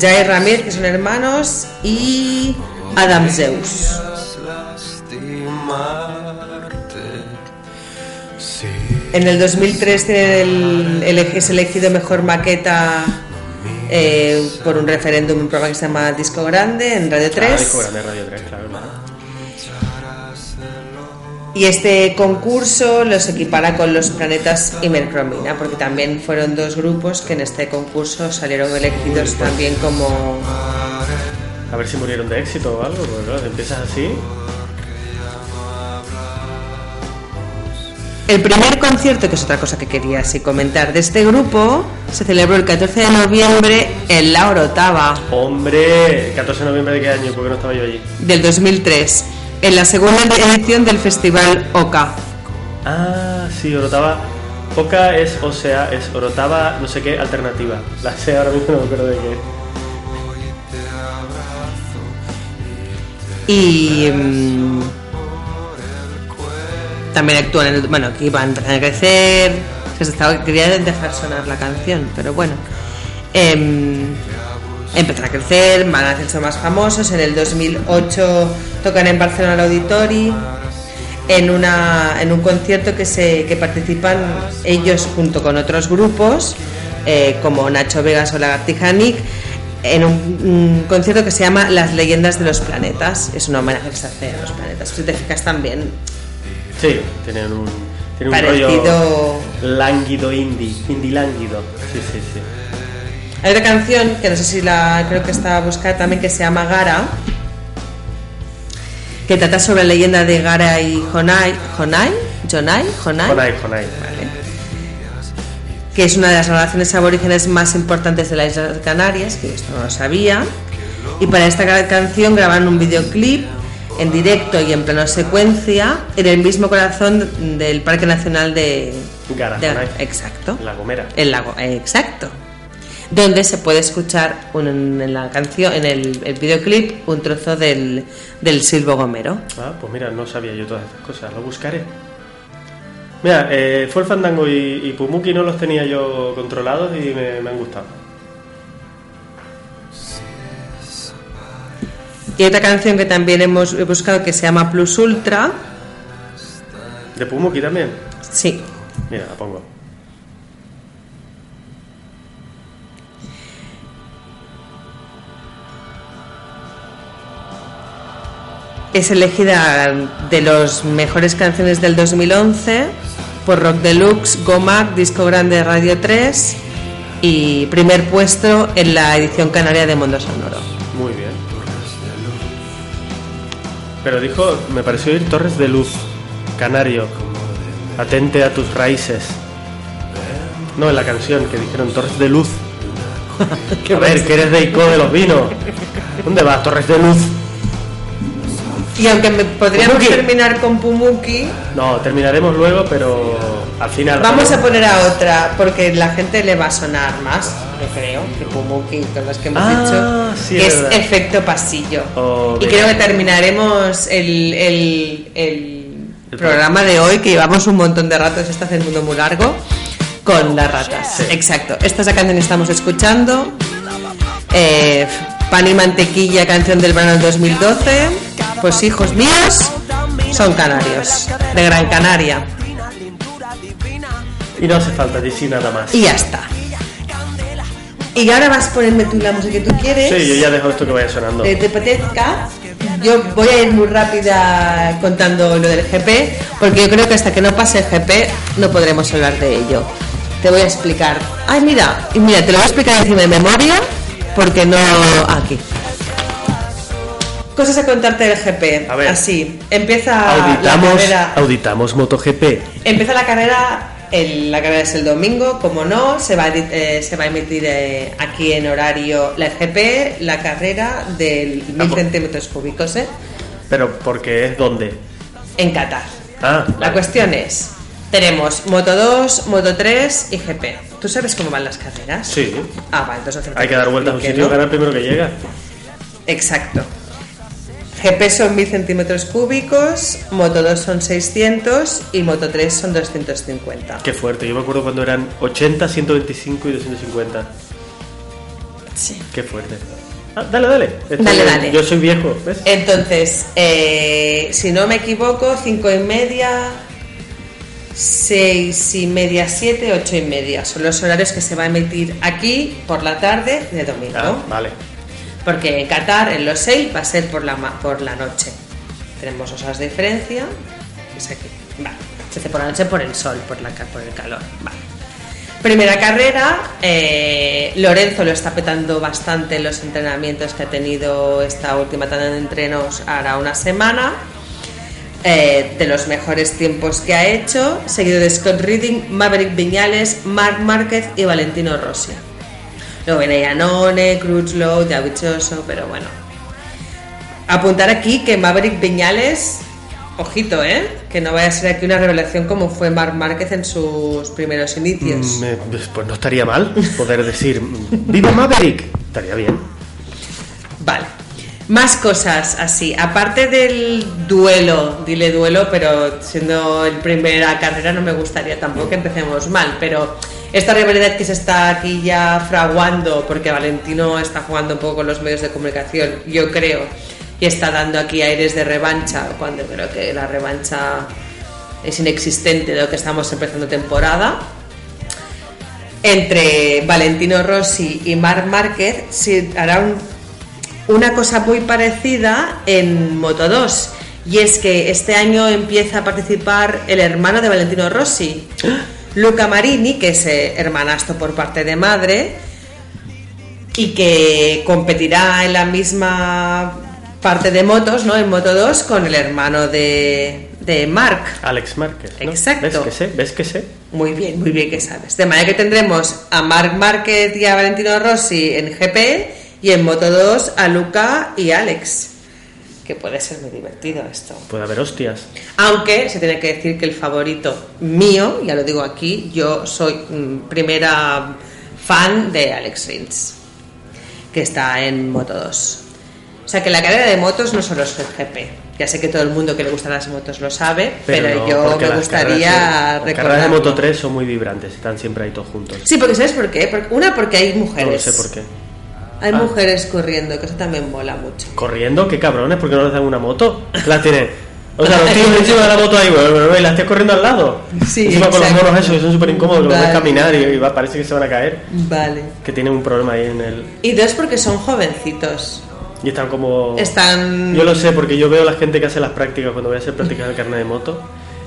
Jai Ramírez, que son hermanos, y Adam Zeus. En el 2003 tiene el, el- es elegido mejor maqueta eh, por un referéndum, un programa que se llama Disco Grande en Radio 3. Ah, disco grande, Radio 3, claro, claro. Y este concurso los equipara con los planetas y Mercromina, porque también fueron dos grupos que en este concurso salieron elegidos también como... A ver si murieron de éxito o algo, porque claro, empiezas así. El primer concierto, que es otra cosa que quería así comentar, de este grupo se celebró el 14 de noviembre en La Orotava Hombre, 14 de noviembre de qué año, porque no estaba yo allí. del 2003, en la segunda edición del Festival OCA. Ah, sí, Orotava. Oca es, o sea, es Orotava, no sé qué, alternativa. La sé ahora mismo, no me acuerdo de qué. Y mm, también actúan en el, bueno aquí van empezando a crecer. Se estaba quería dejar sonar la canción pero bueno. Em, empiezan a crecer van a hacerse más famosos. En el 2008 tocan en Barcelona el Auditori en una en un concierto que se que participan ellos junto con otros grupos eh, como Nacho Vegas o Lagartija Nick en un, un concierto que se llama Las leyendas de los planetas. Es un homenaje que se hace a los planetas. Si te fijas también Sí, tienen un, tienen un Parecido- rollo lánguido indie, indie lánguido. Sí, sí, sí. Hay otra canción que no sé si la creo que está buscada también que se llama Gara, que trata sobre la leyenda de Gara y Jonai, Jonai, Jonai, Jonai, Jonai, Jonai. que es una de las relaciones aborígenes más importantes de las Islas Canarias, que esto no lo sabía. Y para esta ca- canción grabaron un videoclip en directo y en plano secuencia en el mismo corazón del Parque Nacional de Gara, de- exacto. La Gomera. El lago, exacto. Donde se puede escuchar un- en la canción, en el, el videoclip, un trozo del, del Silvo Gomero. Ah, pues mira, no sabía yo todas estas cosas, lo buscaré. Mira, eh, fue el Fandango y, y Pumuki no los tenía yo controlados y me, me han gustado. Y otra canción que también hemos buscado que se llama Plus Ultra. ¿De Pumuki también? Sí. Mira, la pongo. Es elegida de las mejores canciones del 2011 por Rock Deluxe, Gomac, Disco Grande Radio 3 y primer puesto en la edición canaria de Mundo Sonoro. Pero dijo, me pareció oír Torres de Luz, Canario. Atente a tus raíces. No, en la canción que dijeron Torres de Luz. a ver, que eres de Ico de los Vinos. ¿Dónde vas, Torres de Luz? Y aunque me podríamos Pumuki. terminar con Pumuki, No, terminaremos luego, pero al final. vamos a poner a otra porque la gente le va a sonar más, yo creo, que Pumuki, con las que hemos Ah, sí, que es efecto pasillo. Oh, y creo que terminaremos el, el- el programa de hoy, que llevamos un montón de rato, se está haciendo uno muy largo, con las ratas. Exacto. Esta es la canción que estamos escuchando. Eh, Pan y mantequilla, canción del verano del 2012. Pues hijos míos son canarios, de Gran Canaria. Y no hace falta decir nada más. Y ya está. Y ahora vas a ponerme tú la música que tú quieres. Sí, yo ya dejo esto que vaya sonando. Eh, ¿Te apetezca? Yo voy a ir muy rápida contando lo del GP, porque yo creo que hasta que no pase el GP no podremos hablar de ello. Te voy a explicar. Ay, mira, y mira, te lo voy a explicar encima de memoria, porque no aquí. Cosas a contarte del GP. A ver. Así, empieza la carrera. auditamos MotoGP. Empieza la carrera, el- la carrera es el domingo, como no, se va a, edi- eh, se va a emitir eh, aquí en horario la GP, la carrera del 1000 po- centímetros cúbicos, ¿eh? Pero porque es donde. en Qatar. Ah, La vale. cuestión es, tenemos Moto 2, Moto 3 y GP. ¿Tú sabes cómo van las carreras? Sí. Ah, vale, entonces Hay que dar vueltas a un ¿Y que sitio no? ganar primero que llega. Exacto. GP son 1000 centímetros cúbicos, Moto 2 son 600 y Moto 3 son 250. Qué fuerte. Yo me acuerdo cuando eran 80, 125 y 250. Sí. Qué fuerte. Ah, dale, dale. Esto- Dale, dale. Yo soy viejo, ¿ves? Entonces, eh, si no me equivoco, 5 y media, 6 y media, 7, 8 y media. Son los horarios que se va a emitir aquí por la tarde de domingo. Ah, vale. Porque en Qatar, en los 6, va a ser por la, por la noche. Tenemos horas de diferencia. Es aquí. Vale. Hace por la noche por el sol, por, la, por el calor. Vale. Primera carrera, eh, Lorenzo lo está petando bastante en los entrenamientos que ha tenido esta última tanda de entrenos ahora una semana. Eh, de los mejores tiempos que ha hecho, seguido de Scott Reading, Maverick Viñales, Marc Márquez y Valentino Rossi. Luego viene Yanone, Crutchlow, Davichoso, pero bueno. Apuntar aquí que Maverick Viñales, ojito, ¿eh? Que no vaya a ser aquí una revelación como fue Marc Márquez en sus primeros inicios. Mm, eh, pues no estaría mal poder decir ¡Viva Maverick! Estaría bien. Vale. Más cosas así. Aparte del duelo, dile duelo, pero siendo el primera carrera no me gustaría tampoco que empecemos mal, pero esta rivalidad que se está aquí ya fraguando, porque Valentino está jugando un poco con los medios de comunicación, yo creo, y está dando aquí aires de revancha, cuando creo que la revancha es inexistente de lo que estamos empezando temporada entre Valentino Rossi y Marc Márquez se hará un- una cosa muy parecida en Moto 2 y es que este año empieza a participar el hermano de Valentino Rossi, Luca Marini, que es eh, hermanastro por parte de madre y que competirá en la misma parte de motos, ¿no? En Moto 2 con el hermano de, de Marc. Alex Márquez. ¿no? Exacto. ¿Ves que sé? ¿Ves que sé? Muy bien, muy bien que sabes. De manera que tendremos a Marc Márquez y a Valentino Rossi en GP y en Moto 2 a Luca y Alex. Que puede ser muy divertido esto. Puede haber hostias. Aunque se tiene que decir que el favorito mío, ya lo digo aquí, yo soy mm, primera fan de Alex Rins, que está en Moto 2. O sea que la carrera de motos no solo es el GP. Ya sé que todo el mundo que le gustan las motos lo sabe, pero, no, yo me gustaría de- Las carreras de. Moto 3 son muy vibrantes, están siempre ahí todos juntos. Sí, porque ¿sabes por qué? Una, porque hay mujeres. No sé por qué. Hay Ah. mujeres corriendo, que eso también mola mucho. ¿Corriendo? ¿Qué cabrones? ¿Por qué no les dan una moto? La tienen. O sea, los tíos encima de la moto ahí, y las tías corriendo al lado. Sí, Encima con los monos esos que son súper incómodos, que los ves Vale. caminar y, y va, parece que se van a caer. Vale. Que tienen un problema ahí en el. Y dos, porque son jovencitos. Y están como... Están... Yo lo sé porque yo veo a la gente que hace las prácticas cuando voy a hacer prácticas del carnet de moto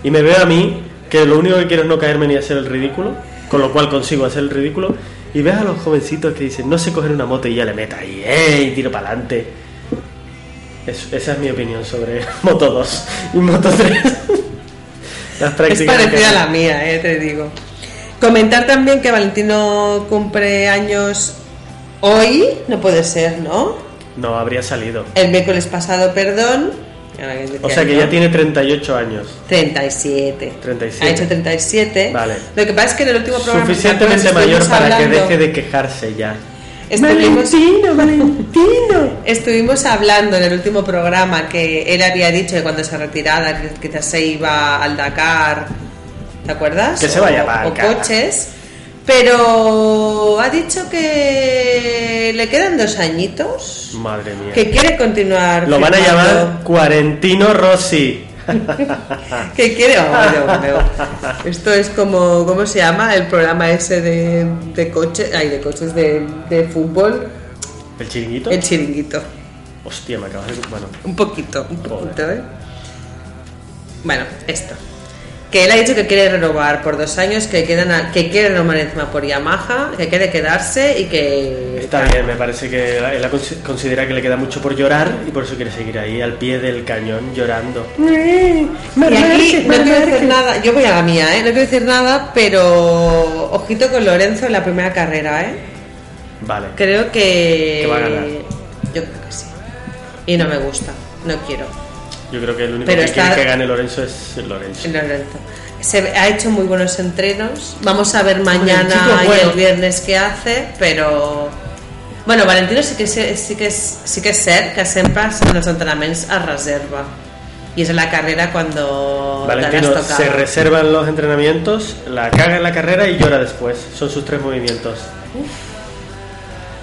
y me veo a mí que lo único que quiero es no caerme ni hacer el ridículo, con lo cual consigo hacer el ridículo y ves a los jovencitos que dicen no sé coger una moto y ya le meta ahí, ¡eh! y tiro para adelante. esa es mi opinión sobre Moto 2 y Moto 3. las Es prácticas parecida a la mía, eh, te digo. Comentar también que Valentino cumple años hoy, no puede ser, ¿no? No, habría salido. El miércoles pasado, perdón. Decía O sea que ya tiene 38 años. 37. 37. Ha hecho 37. Vale. Lo que pasa es que en el último programa... Suficientemente mayor para que deje de quejarse ya. Estuvimos, Valentino. estuvimos hablando en el último programa que él había dicho que cuando se retirara quizás se iba al Dakar, ¿te acuerdas? Que se vaya o, para o coches, pero ha dicho que le quedan dos añitos, Madre mía. que quiere continuar. Lo van a llamar Cuarentino Rossi. Que quiere, oh. Esto es como, ¿cómo se llama? El programa ese de, de coches, ay, de coches de, de fútbol, ¿El chiringuito? el chiringuito. Hostia, me acabas de... Bueno, Un poquito, un Joder. poquito, ¿eh? Bueno, esto. Que él ha dicho que quiere renovar por dos años, que, quedan a- que quiere renovar encima por Yamaha, que quiere quedarse y que... está bien, me parece que él considera que le queda mucho por llorar y por eso quiere seguir ahí, al pie del cañón, llorando. Y aquí no quiero decir nada, yo voy a la mía, ¿eh? No quiero decir nada, pero ojito con Lorenzo en la primera carrera, ¿eh? Vale. Creo que... Que va a ganar. Yo creo que sí. Y no me gusta, no quiero. Yo creo que el único Pero que está- quiere que gane Lorenzo es Lorenzo. Lorenzo. Se ve- ha hecho muy buenos entrenos. Vamos a ver mañana chico es y bueno. el viernes qué hace, pero bueno, Valentino sí que sí que sí que és cert que sempre són els entrenaments a reserva. És a la carrera cuando Valentino se reserva en los entrenamientos, la caga en la carrera y llora después. Son sus tres movimientos.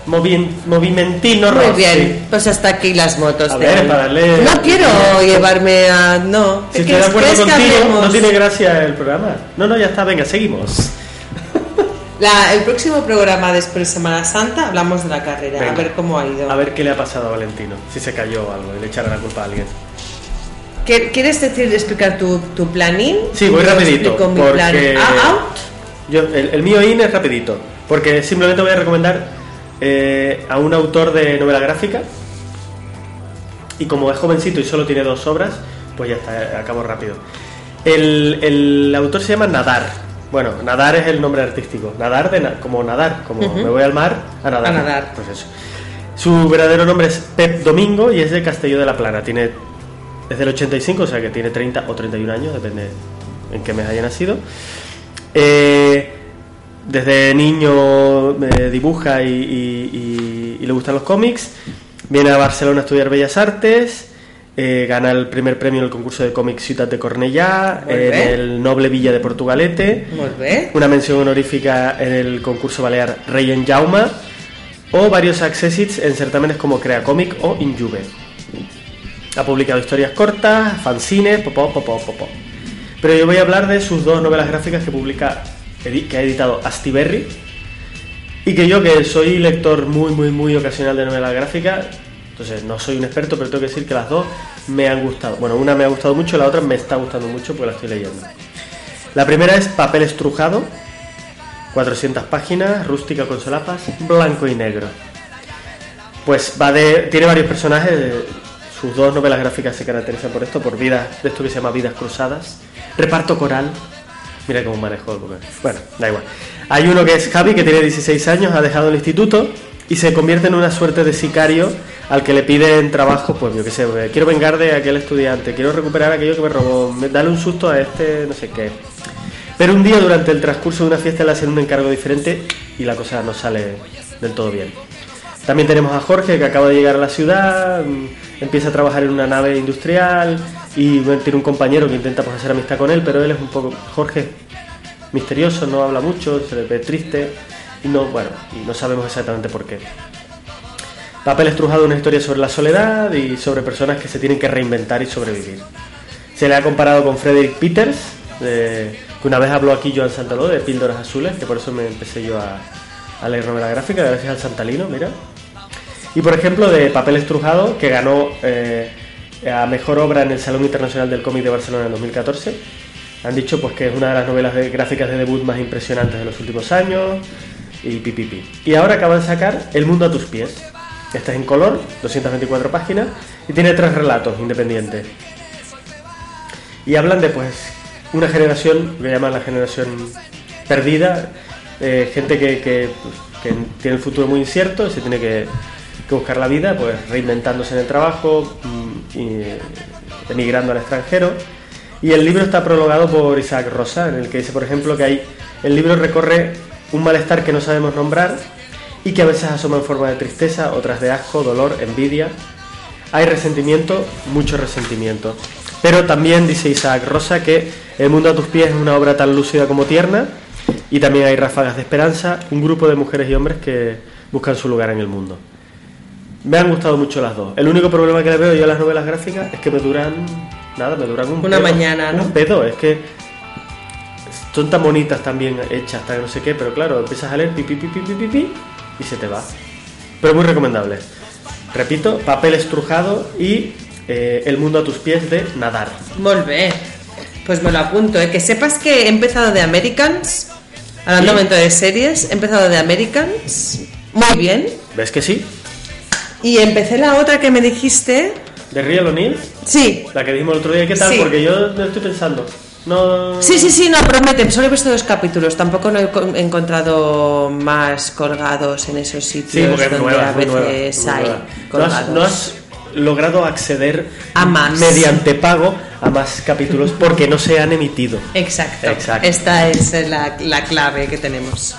Movi- movimentino Muy bien, pues hasta aquí las motos. A de ver, para darle- No quiero llevarme a... No. Si ¿Qué estoy de acuerdo contigo, no tiene gracia el programa. No, no, ya está, venga, seguimos. La- el próximo programa después de Semana Santa hablamos de la carrera, Venga. a ver cómo ha ido. A ver qué le ha pasado a Valentino, si se cayó o algo y le echará la culpa a alguien. ¿Qué- ¿Quieres decir, explicar tu, tu planning? Sí, voy rapidito, porque plan. Ah, out. yo, el, el mío in es rapidito, porque simplemente voy a recomendar eh, a un autor de novela gráfica y como es jovencito y solo tiene dos obras, pues ya está, eh, acabo rápido. El, el autor se llama Nadar. Bueno, Nadar es el nombre artístico. Nadar de na- como nadar, como me voy al mar a nadar. A nadar. Pues eso. Su verdadero nombre es Pep Domingo y es de Castelló de la Plana. Tiene es del 85, o sea que tiene 30 o 31 años, depende en qué mes haya nacido. Eh, desde niño eh, dibuja y, y- y- y le gustan los cómics. Viene a Barcelona a estudiar Bellas Artes. eh, gana el primer premio en el concurso de cómics Ciutat de Cornellá, en el Noble Villa de Portugalete, una mención honorífica en el concurso balear Rey en Jauma o varios accessits en certámenes como Crea Cómic o Injuve. Ha publicado historias cortas, fanzines, popó, popó, popó. Pero yo voy a hablar de sus dos novelas gráficas que publica, que ha editado Astiberri y que yo, que soy lector muy, muy, muy ocasional de novelas gráficas, entonces no soy un experto, pero tengo que decir que las dos me han gustado. Bueno, una me ha gustado mucho, la otra me está gustando mucho porque la estoy leyendo. La primera es Papel estrujado, 400 páginas, rústica con solapas, blanco y negro. Pues va de. Tiene varios personajes. Sus dos novelas gráficas se caracterizan por esto, por vidas, de esto que se llama Vidas Cruzadas. Reparto coral. Mira cómo papel. Bueno, da igual. Hay uno que es Javi, que tiene 16 años, ha dejado el instituto y se convierte en una suerte de sicario al que le piden trabajo, pues yo qué sé, eh, quiero vengar de aquel estudiante, quiero recuperar aquello que me robó, darle un susto a este, no sé qué. Pero un día durante el transcurso de una fiesta le hacen un encargo diferente y la cosa no sale del todo bien. También tenemos a Jorge que acaba de llegar a la ciudad, mm, empieza a trabajar en una nave industrial y tiene un compañero que intenta pues, hacer amistad con él, pero él es un poco Jorge misterioso, no habla mucho, se le ve triste y no, bueno, y no sabemos exactamente por qué. Papel estrujado una historia sobre la soledad y sobre personas que se tienen que reinventar y sobrevivir. Se le ha comparado con Frederick Peters, que una vez habló aquí Joan Santaló de Píldoras Azules, que por eso me empecé yo a, a leer novela gráfica, gracias al Santalino, mira. Y por ejemplo, de Papel Estrujado, que ganó eh, a mejor obra en el Salón Internacional del Cómic de Barcelona en 2014. Han dicho pues que es una de las novelas gráficas de debut más impresionantes de los últimos años. Y pipipi. Y ahora acaban de sacar El Mundo a tus pies. Esta es en color, 224 páginas, y tiene tres relatos independientes. Y hablan de pues una generación, que llaman la generación perdida, eh, gente que, pues, que tiene el futuro muy incierto se tiene que, que buscar la vida, pues reinventándose en el trabajo mm, y emigrando al extranjero. Y el libro está prologado por Isaac Rosa, en el que dice, por ejemplo, que hay, el libro recorre un malestar que no sabemos nombrar y que a veces asoma en forma de tristeza, otras de asco, dolor, envidia. Hay resentimiento, mucho resentimiento. Pero también dice Isaac Rosa que El mundo a tus pies es una obra tan lúcida como tierna y también hay ráfagas de esperanza, un grupo de mujeres y hombres que buscan su lugar en el mundo. Me han gustado mucho las dos. El único problema que le veo yo a las novelas gráficas es que me duran nada, me duran un Una pedo. mañana, ¿no? Un pedo, es que son tan bonitas también hechas, tan no sé qué, pero claro, empiezas a leer pi, pi, pi, pi, pi, pi, pi, y se te va. Pero muy recomendable. Repito, papel estrujado y eh, El mundo a tus pies de Nadar. Bé. Pues me lo apunto, ¿eh? Que sepas que he empezado de Americans, hablando ¿Sí? momento de series, he empezado de Americans, muy bien. ¿Ves que sí? Y empecé la otra que me dijiste, De Real O'Neill, sí, la que dijimos el otro día, ¿qué tal? Sí. Porque yo no estoy pensando. No. Sí, sí, sí, no, promete, solo he visto dos capítulos, tampoco no he co- he encontrado más colgados en esos Sí, sitios porque es donde nueva, a nueva, veces muy hay nueva. No has, colgados. no has logrado acceder A más. mediante pago a más capítulos porque no se han emitido. Exacto. Exacto. Esta es la, la clave que tenemos.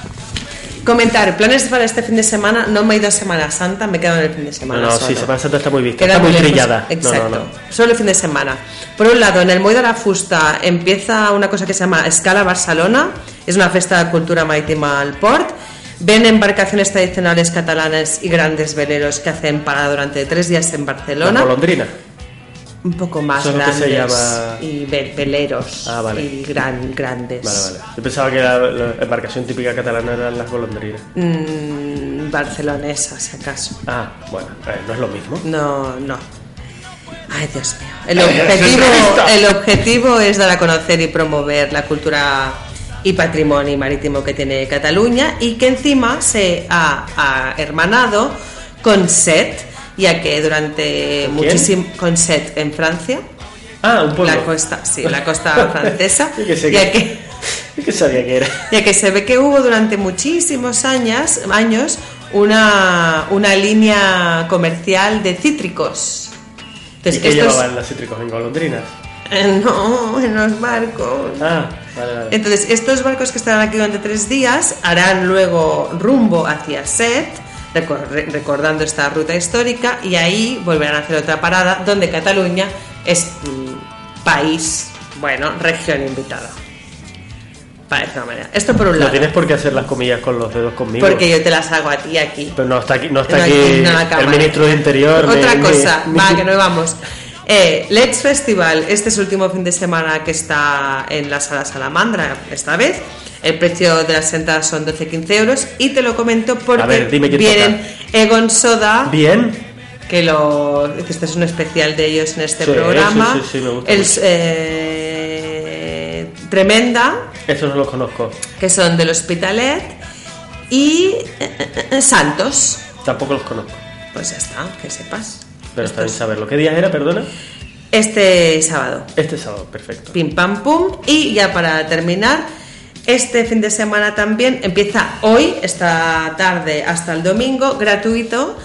Comentar, planes para este fin de semana. No me he ido a Semana Santa, me he quedado en el fin de No, semana. no, solo. sí, Semana Santa está muy vista, Queda está muy trillada. No, Exacto. no, no. Solo el fin de semana. Por un lado, en el Moll de la Fusta empieza una cosa que se llama Escala Barcelona. Es una fiesta de cultura marítima al port. Ven embarcaciones tradicionales catalanas y grandes veleros que hacen parada durante tres días en La Barcelona. golondrina. Un poco más que se grandes llama- y ve- veleros Ah, vale. y gran, grandes. Vale, vale. Yo pensaba que la, la embarcación típica catalana eran las golondrinas. Mm, barcelonesa, si acaso. Ah, bueno, eh, no es lo mismo. No, no. Ay, Dios mío. El objetivo, el objetivo es dar a conocer y promover la cultura y patrimonio marítimo que tiene Cataluña y que encima se ha, ha hermanado con SET, ya que durante muchísimo con SET en Francia, Ah, un pueblo. la costa, sí, la costa francesa, Sí que sé ya que- Sí que sabía que era. ya que se ve que hubo durante muchísimos años, años una, una línea comercial de cítricos. ¿Y Entonces, qué estos- llevaban los cítricos en golondrinas? Eh, no, en los barcos. Ah, vale, vale. Entonces, estos barcos que estarán aquí durante tres días harán luego rumbo hacia Set, recordando esta ruta histórica, y ahí volverán a hacer otra parada donde Cataluña es mm, país, bueno, región invitada. Para de esta manera. Esto por un No lado. tienes por qué hacer las comillas con los dedos conmigo. Porque yo te las hago a ti aquí. Pero no está aquí, no está No, aquí no, el ministro de Interior. Otra ni- cosa, ni- va, que no vamos. Eh, Let's Festival, este es el último fin de semana que está en la sala Salamandra, esta vez. El precio de las entradas son 12-15 euros y te lo comento porque A ver, dime vienen Egon Soda, Bien. que lo este es un especial de ellos en este Sí, programa. sí, sí, sí, me gusta El, eh, Tremenda, Estos no los conozco. que son del Hospitalet, y eh, eh, Santos. Tampoco los conozco. Pues ya está, que sepas. Pero está bien saberlo. ¿Qué día era, perdona? Este sábado. Este sábado, perfecto. Pim pam pum. Y ya para terminar, este fin de semana también empieza hoy, esta tarde hasta el domingo, gratuito.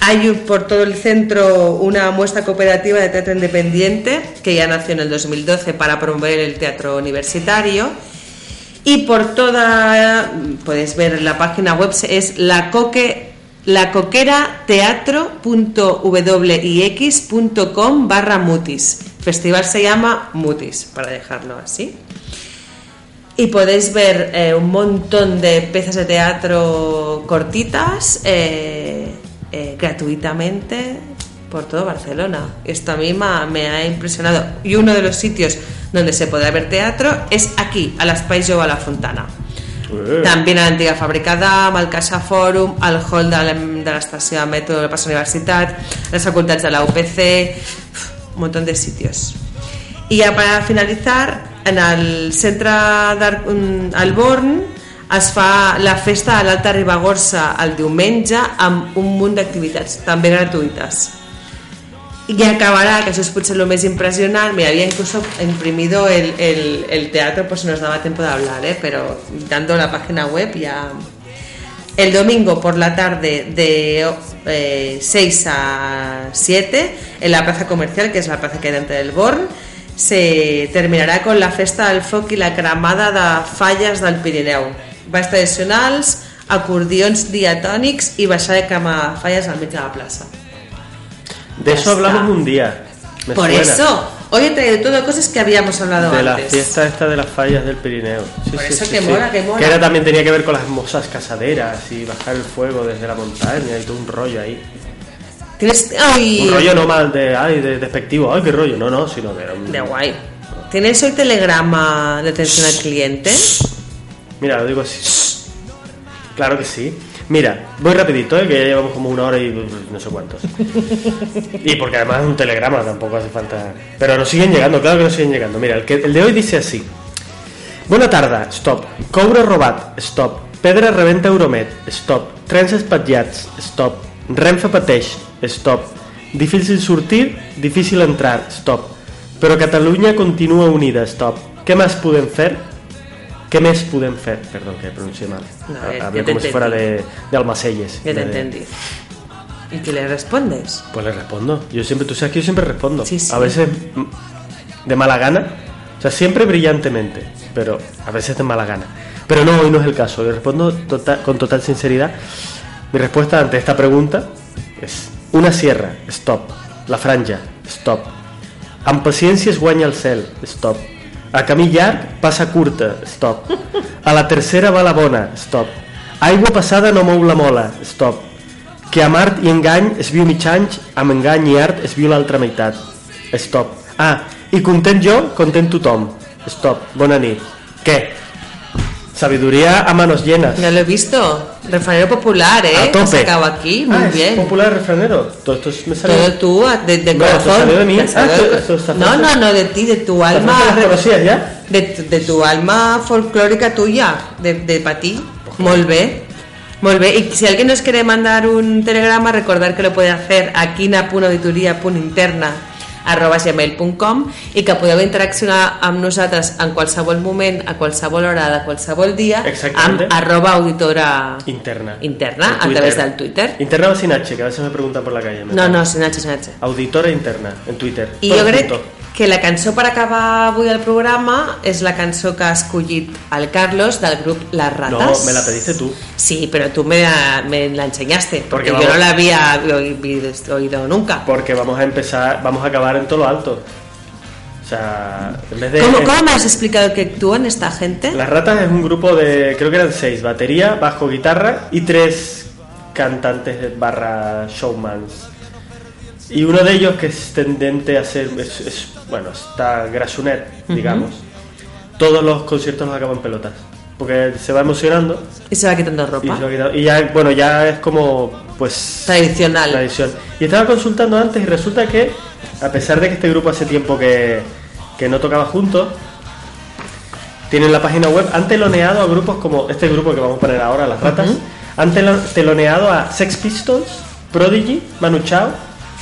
Hay por todo el centro una muestra cooperativa de teatro independiente que ya nació en el 2012 para promover el teatro universitario. Y por toda, podéis ver la página web, es la coque la coquerateatro.wix.com barra mutis. Festival se llama Mutis, para dejarlo así. Y podéis ver eh, un montón de piezas de teatro cortitas eh, eh, gratuitamente por todo Barcelona. Esto a mí me ha impresionado. Y uno de los sitios donde se podrá ver teatro es aquí, a las Pais a la Fontana. Eh. També a l'antiga fàbrica d'AM, al Caixa Fòrum, al hall de de l'estació de metro de la Universitat, les facultats de la UPC, un montón de sitios. Y ya para finalizar, en el centre d'Art mm, al Born es fa la festa a l'Alta Ribagorça el diumenge amb un munt d'activitats, també gratuïtes. Y acabará, que eso es potser lo más impresionante, me había incluso imprimido el, el, el teatro por si nos daba tiempo de hablar, ¿eh? pero dando la página web ya... El domingo por la tarde de eh, 6 a 7 en la plaza comercial, que es la plaza que hay dentro del Born, se terminarà con la festa del foc i la cremada de falles del Pirineu. Baix tradicionals, acordions diatònics i baixar de cremar falles al mig de la plaça. De eso hablamos un día. me Por suena. eso, hoy he traído todo cosas que habíamos hablado De la antes. fiesta esta de las fallas del Pirineo. Sí, Por sí, eso sí, que mola, que mola. Que era, también tenía que ver con las hermosas casaderas y bajar el fuego desde la montaña y todo un rollo ahí. Tienes... Ay, Un rollo no mal de, ay, de despectivo, ay, qué rollo. No, no, sino que era un... de guay. ¿Tienes hoy telegrama de atención al cliente? Mira, lo digo así. Claro que sí. Mira, voy rapidito, ¿eh? que ya llevamos como una hora y no sé cuántos. Y porque además es un telegrama, tampoco hace falta... Pero nos siguen llegando, claro que nos siguen llegando. Mira, el, que, el de hoy dice así. Bona tarda, stop. Coure robat, stop. Pedra rebenta Euromet, stop. Trens espatllats, stop. Renfe pateix, stop. Difícil sortir, difícil entrar, stop. Però Catalunya continua unida, stop. Què més podem fer? ¿Qué mes pueden fer? Perdón, que pronuncié mal. No, como si fuera de, de Almacelles. Ya te De- entendí. ¿Y qué le respondes? Pues le respondo. Yo siempre, tú sabes que yo siempre respondo. Sí, sí. A veces de mala gana. O sea, siempre brillantemente, pero a veces de mala gana. Pero no, hoy no es el caso. Le respondo tota- con total sinceridad. Mi respuesta ante esta pregunta es una sierra, stop. La franja, stop. Amb paciència es guanya el cel, stop. A camí llarg, passa curta, stop. A la tercera va la bona, stop. Aigua passada no mou la mola, stop. Que amb art i engany es viu mig anys, amb engany i art es viu l'altra meitat. Stop. Ah, i content jo, content tothom. Stop. Bona nit. Què? Sabiduría a manos llenas. Ya lo he visto. Refranero popular, ¿eh? A tope. Sacado aquí, muy Ah, ¿es bien. popular refranero. Todo esto es- me salió. Todo tú, a- de, de No, corazón. salió de mí. Ah, de- esto- esto- esta no, no, no, de ti, de tu ¿Las alma. conocías ya? De, tu- de tu alma folclórica tuya, de, de para ti. Molt bé. Y si alguien nos quiere mandar un telegrama, recordar que lo puede hacer a quina.auditoria.interna arroba gmail.com i que podeu interaccionar amb nosaltres en qualsevol moment, a qualsevol hora de qualsevol dia Exactamente. amb arroba auditora Interna. interna a través del Twitter. Interna o sin H, que a veces me preguntan por la calle. No, no, sin H, sin H. Auditora interna, en Twitter. I Todo jo crec. Que la cançó per acabar avui el programa és la cançó que ha escollit el Carlos del grup Las Ratas. No, me la pediste tú. Sí, pero tú me la, me la enseñaste, porque, Porque yo vamos- no la había oído, oído nunca. Porque vamos a empezar, vamos a acabar en todo lo alto. O sea, en vez de. ¿Cómo, cómo me has explicado que actúan esta gente? Las Ratas es un grupo de, creo que eran seis, batería, bajo, guitarra y tres cantantes barra showmans. Y uno de ellos que es tendente a ser, es, es- bueno, está grasunet, digamos. Todos los conciertos los acaban pelotas. Porque se va emocionando Y se va quitando y, ropa. se va quitando- y ya, bueno, ya es como, pues... Tradicional. Tradición. Y estaba consultando antes y resulta que, a pesar de que este grupo hace tiempo que, que no tocaba juntos, tienen la página web, han teloneado a grupos como este grupo que vamos a poner ahora, Las Ratas, han telo- teloneado a Sex Pistols, Prodigy, Manu Chao,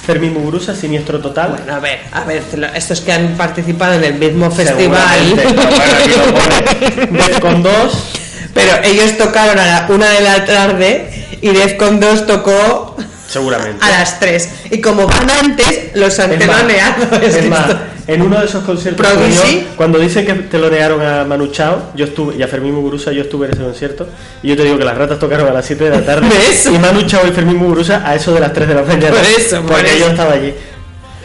Fermín Muguruza, Siniestro Total. Bueno, a ver, a ver, estos que han participado en el mismo festival. Defcon 2, Pero ellos tocaron a la una de la tarde y Defcon 2 tocó seguramente. a las 3. Y como van antes, los han Es más. Es más, esto- en uno de esos conciertos Prodigy. cuando dicen que telonearon a Manu Chao, yo estuve, y a Fermín Muguruza, yo estuve en ese concierto, y yo te digo que las ratas tocaron a las 7 de la tarde, ¿Ves? y Manu Chao y Fermín Muguruza a eso de las 3 de la mañana. Por eso, por porque eso. yo estaba allí.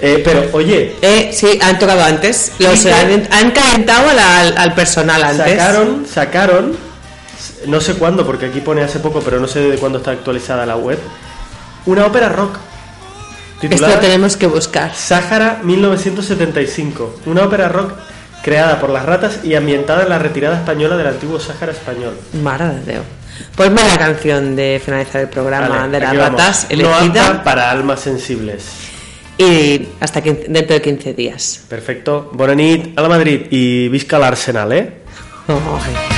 Eh, pero, oye, Eh, sí, han tocado antes. Los han, han calentado al, al- al personal antes. sacaron, sacaron, no sé cuándo, porque aquí pone hace poco, pero no sé de cuándo está actualizada la web, una ópera rock. Titulada Esto tenemos que buscar. Sáhara 1975, una ópera rock creada por las ratas y ambientada en la retirada española del antiguo Sáhara español. Maradeo. Ponme pues la canción de finalizar el programa vale, de las ratas, elegida. No para almas sensibles. Y hasta 15, dentro de 15 días. Perfecto. Bonanit a la Madrid y visca al Arsenal, ¿eh? Oh.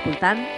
escoltant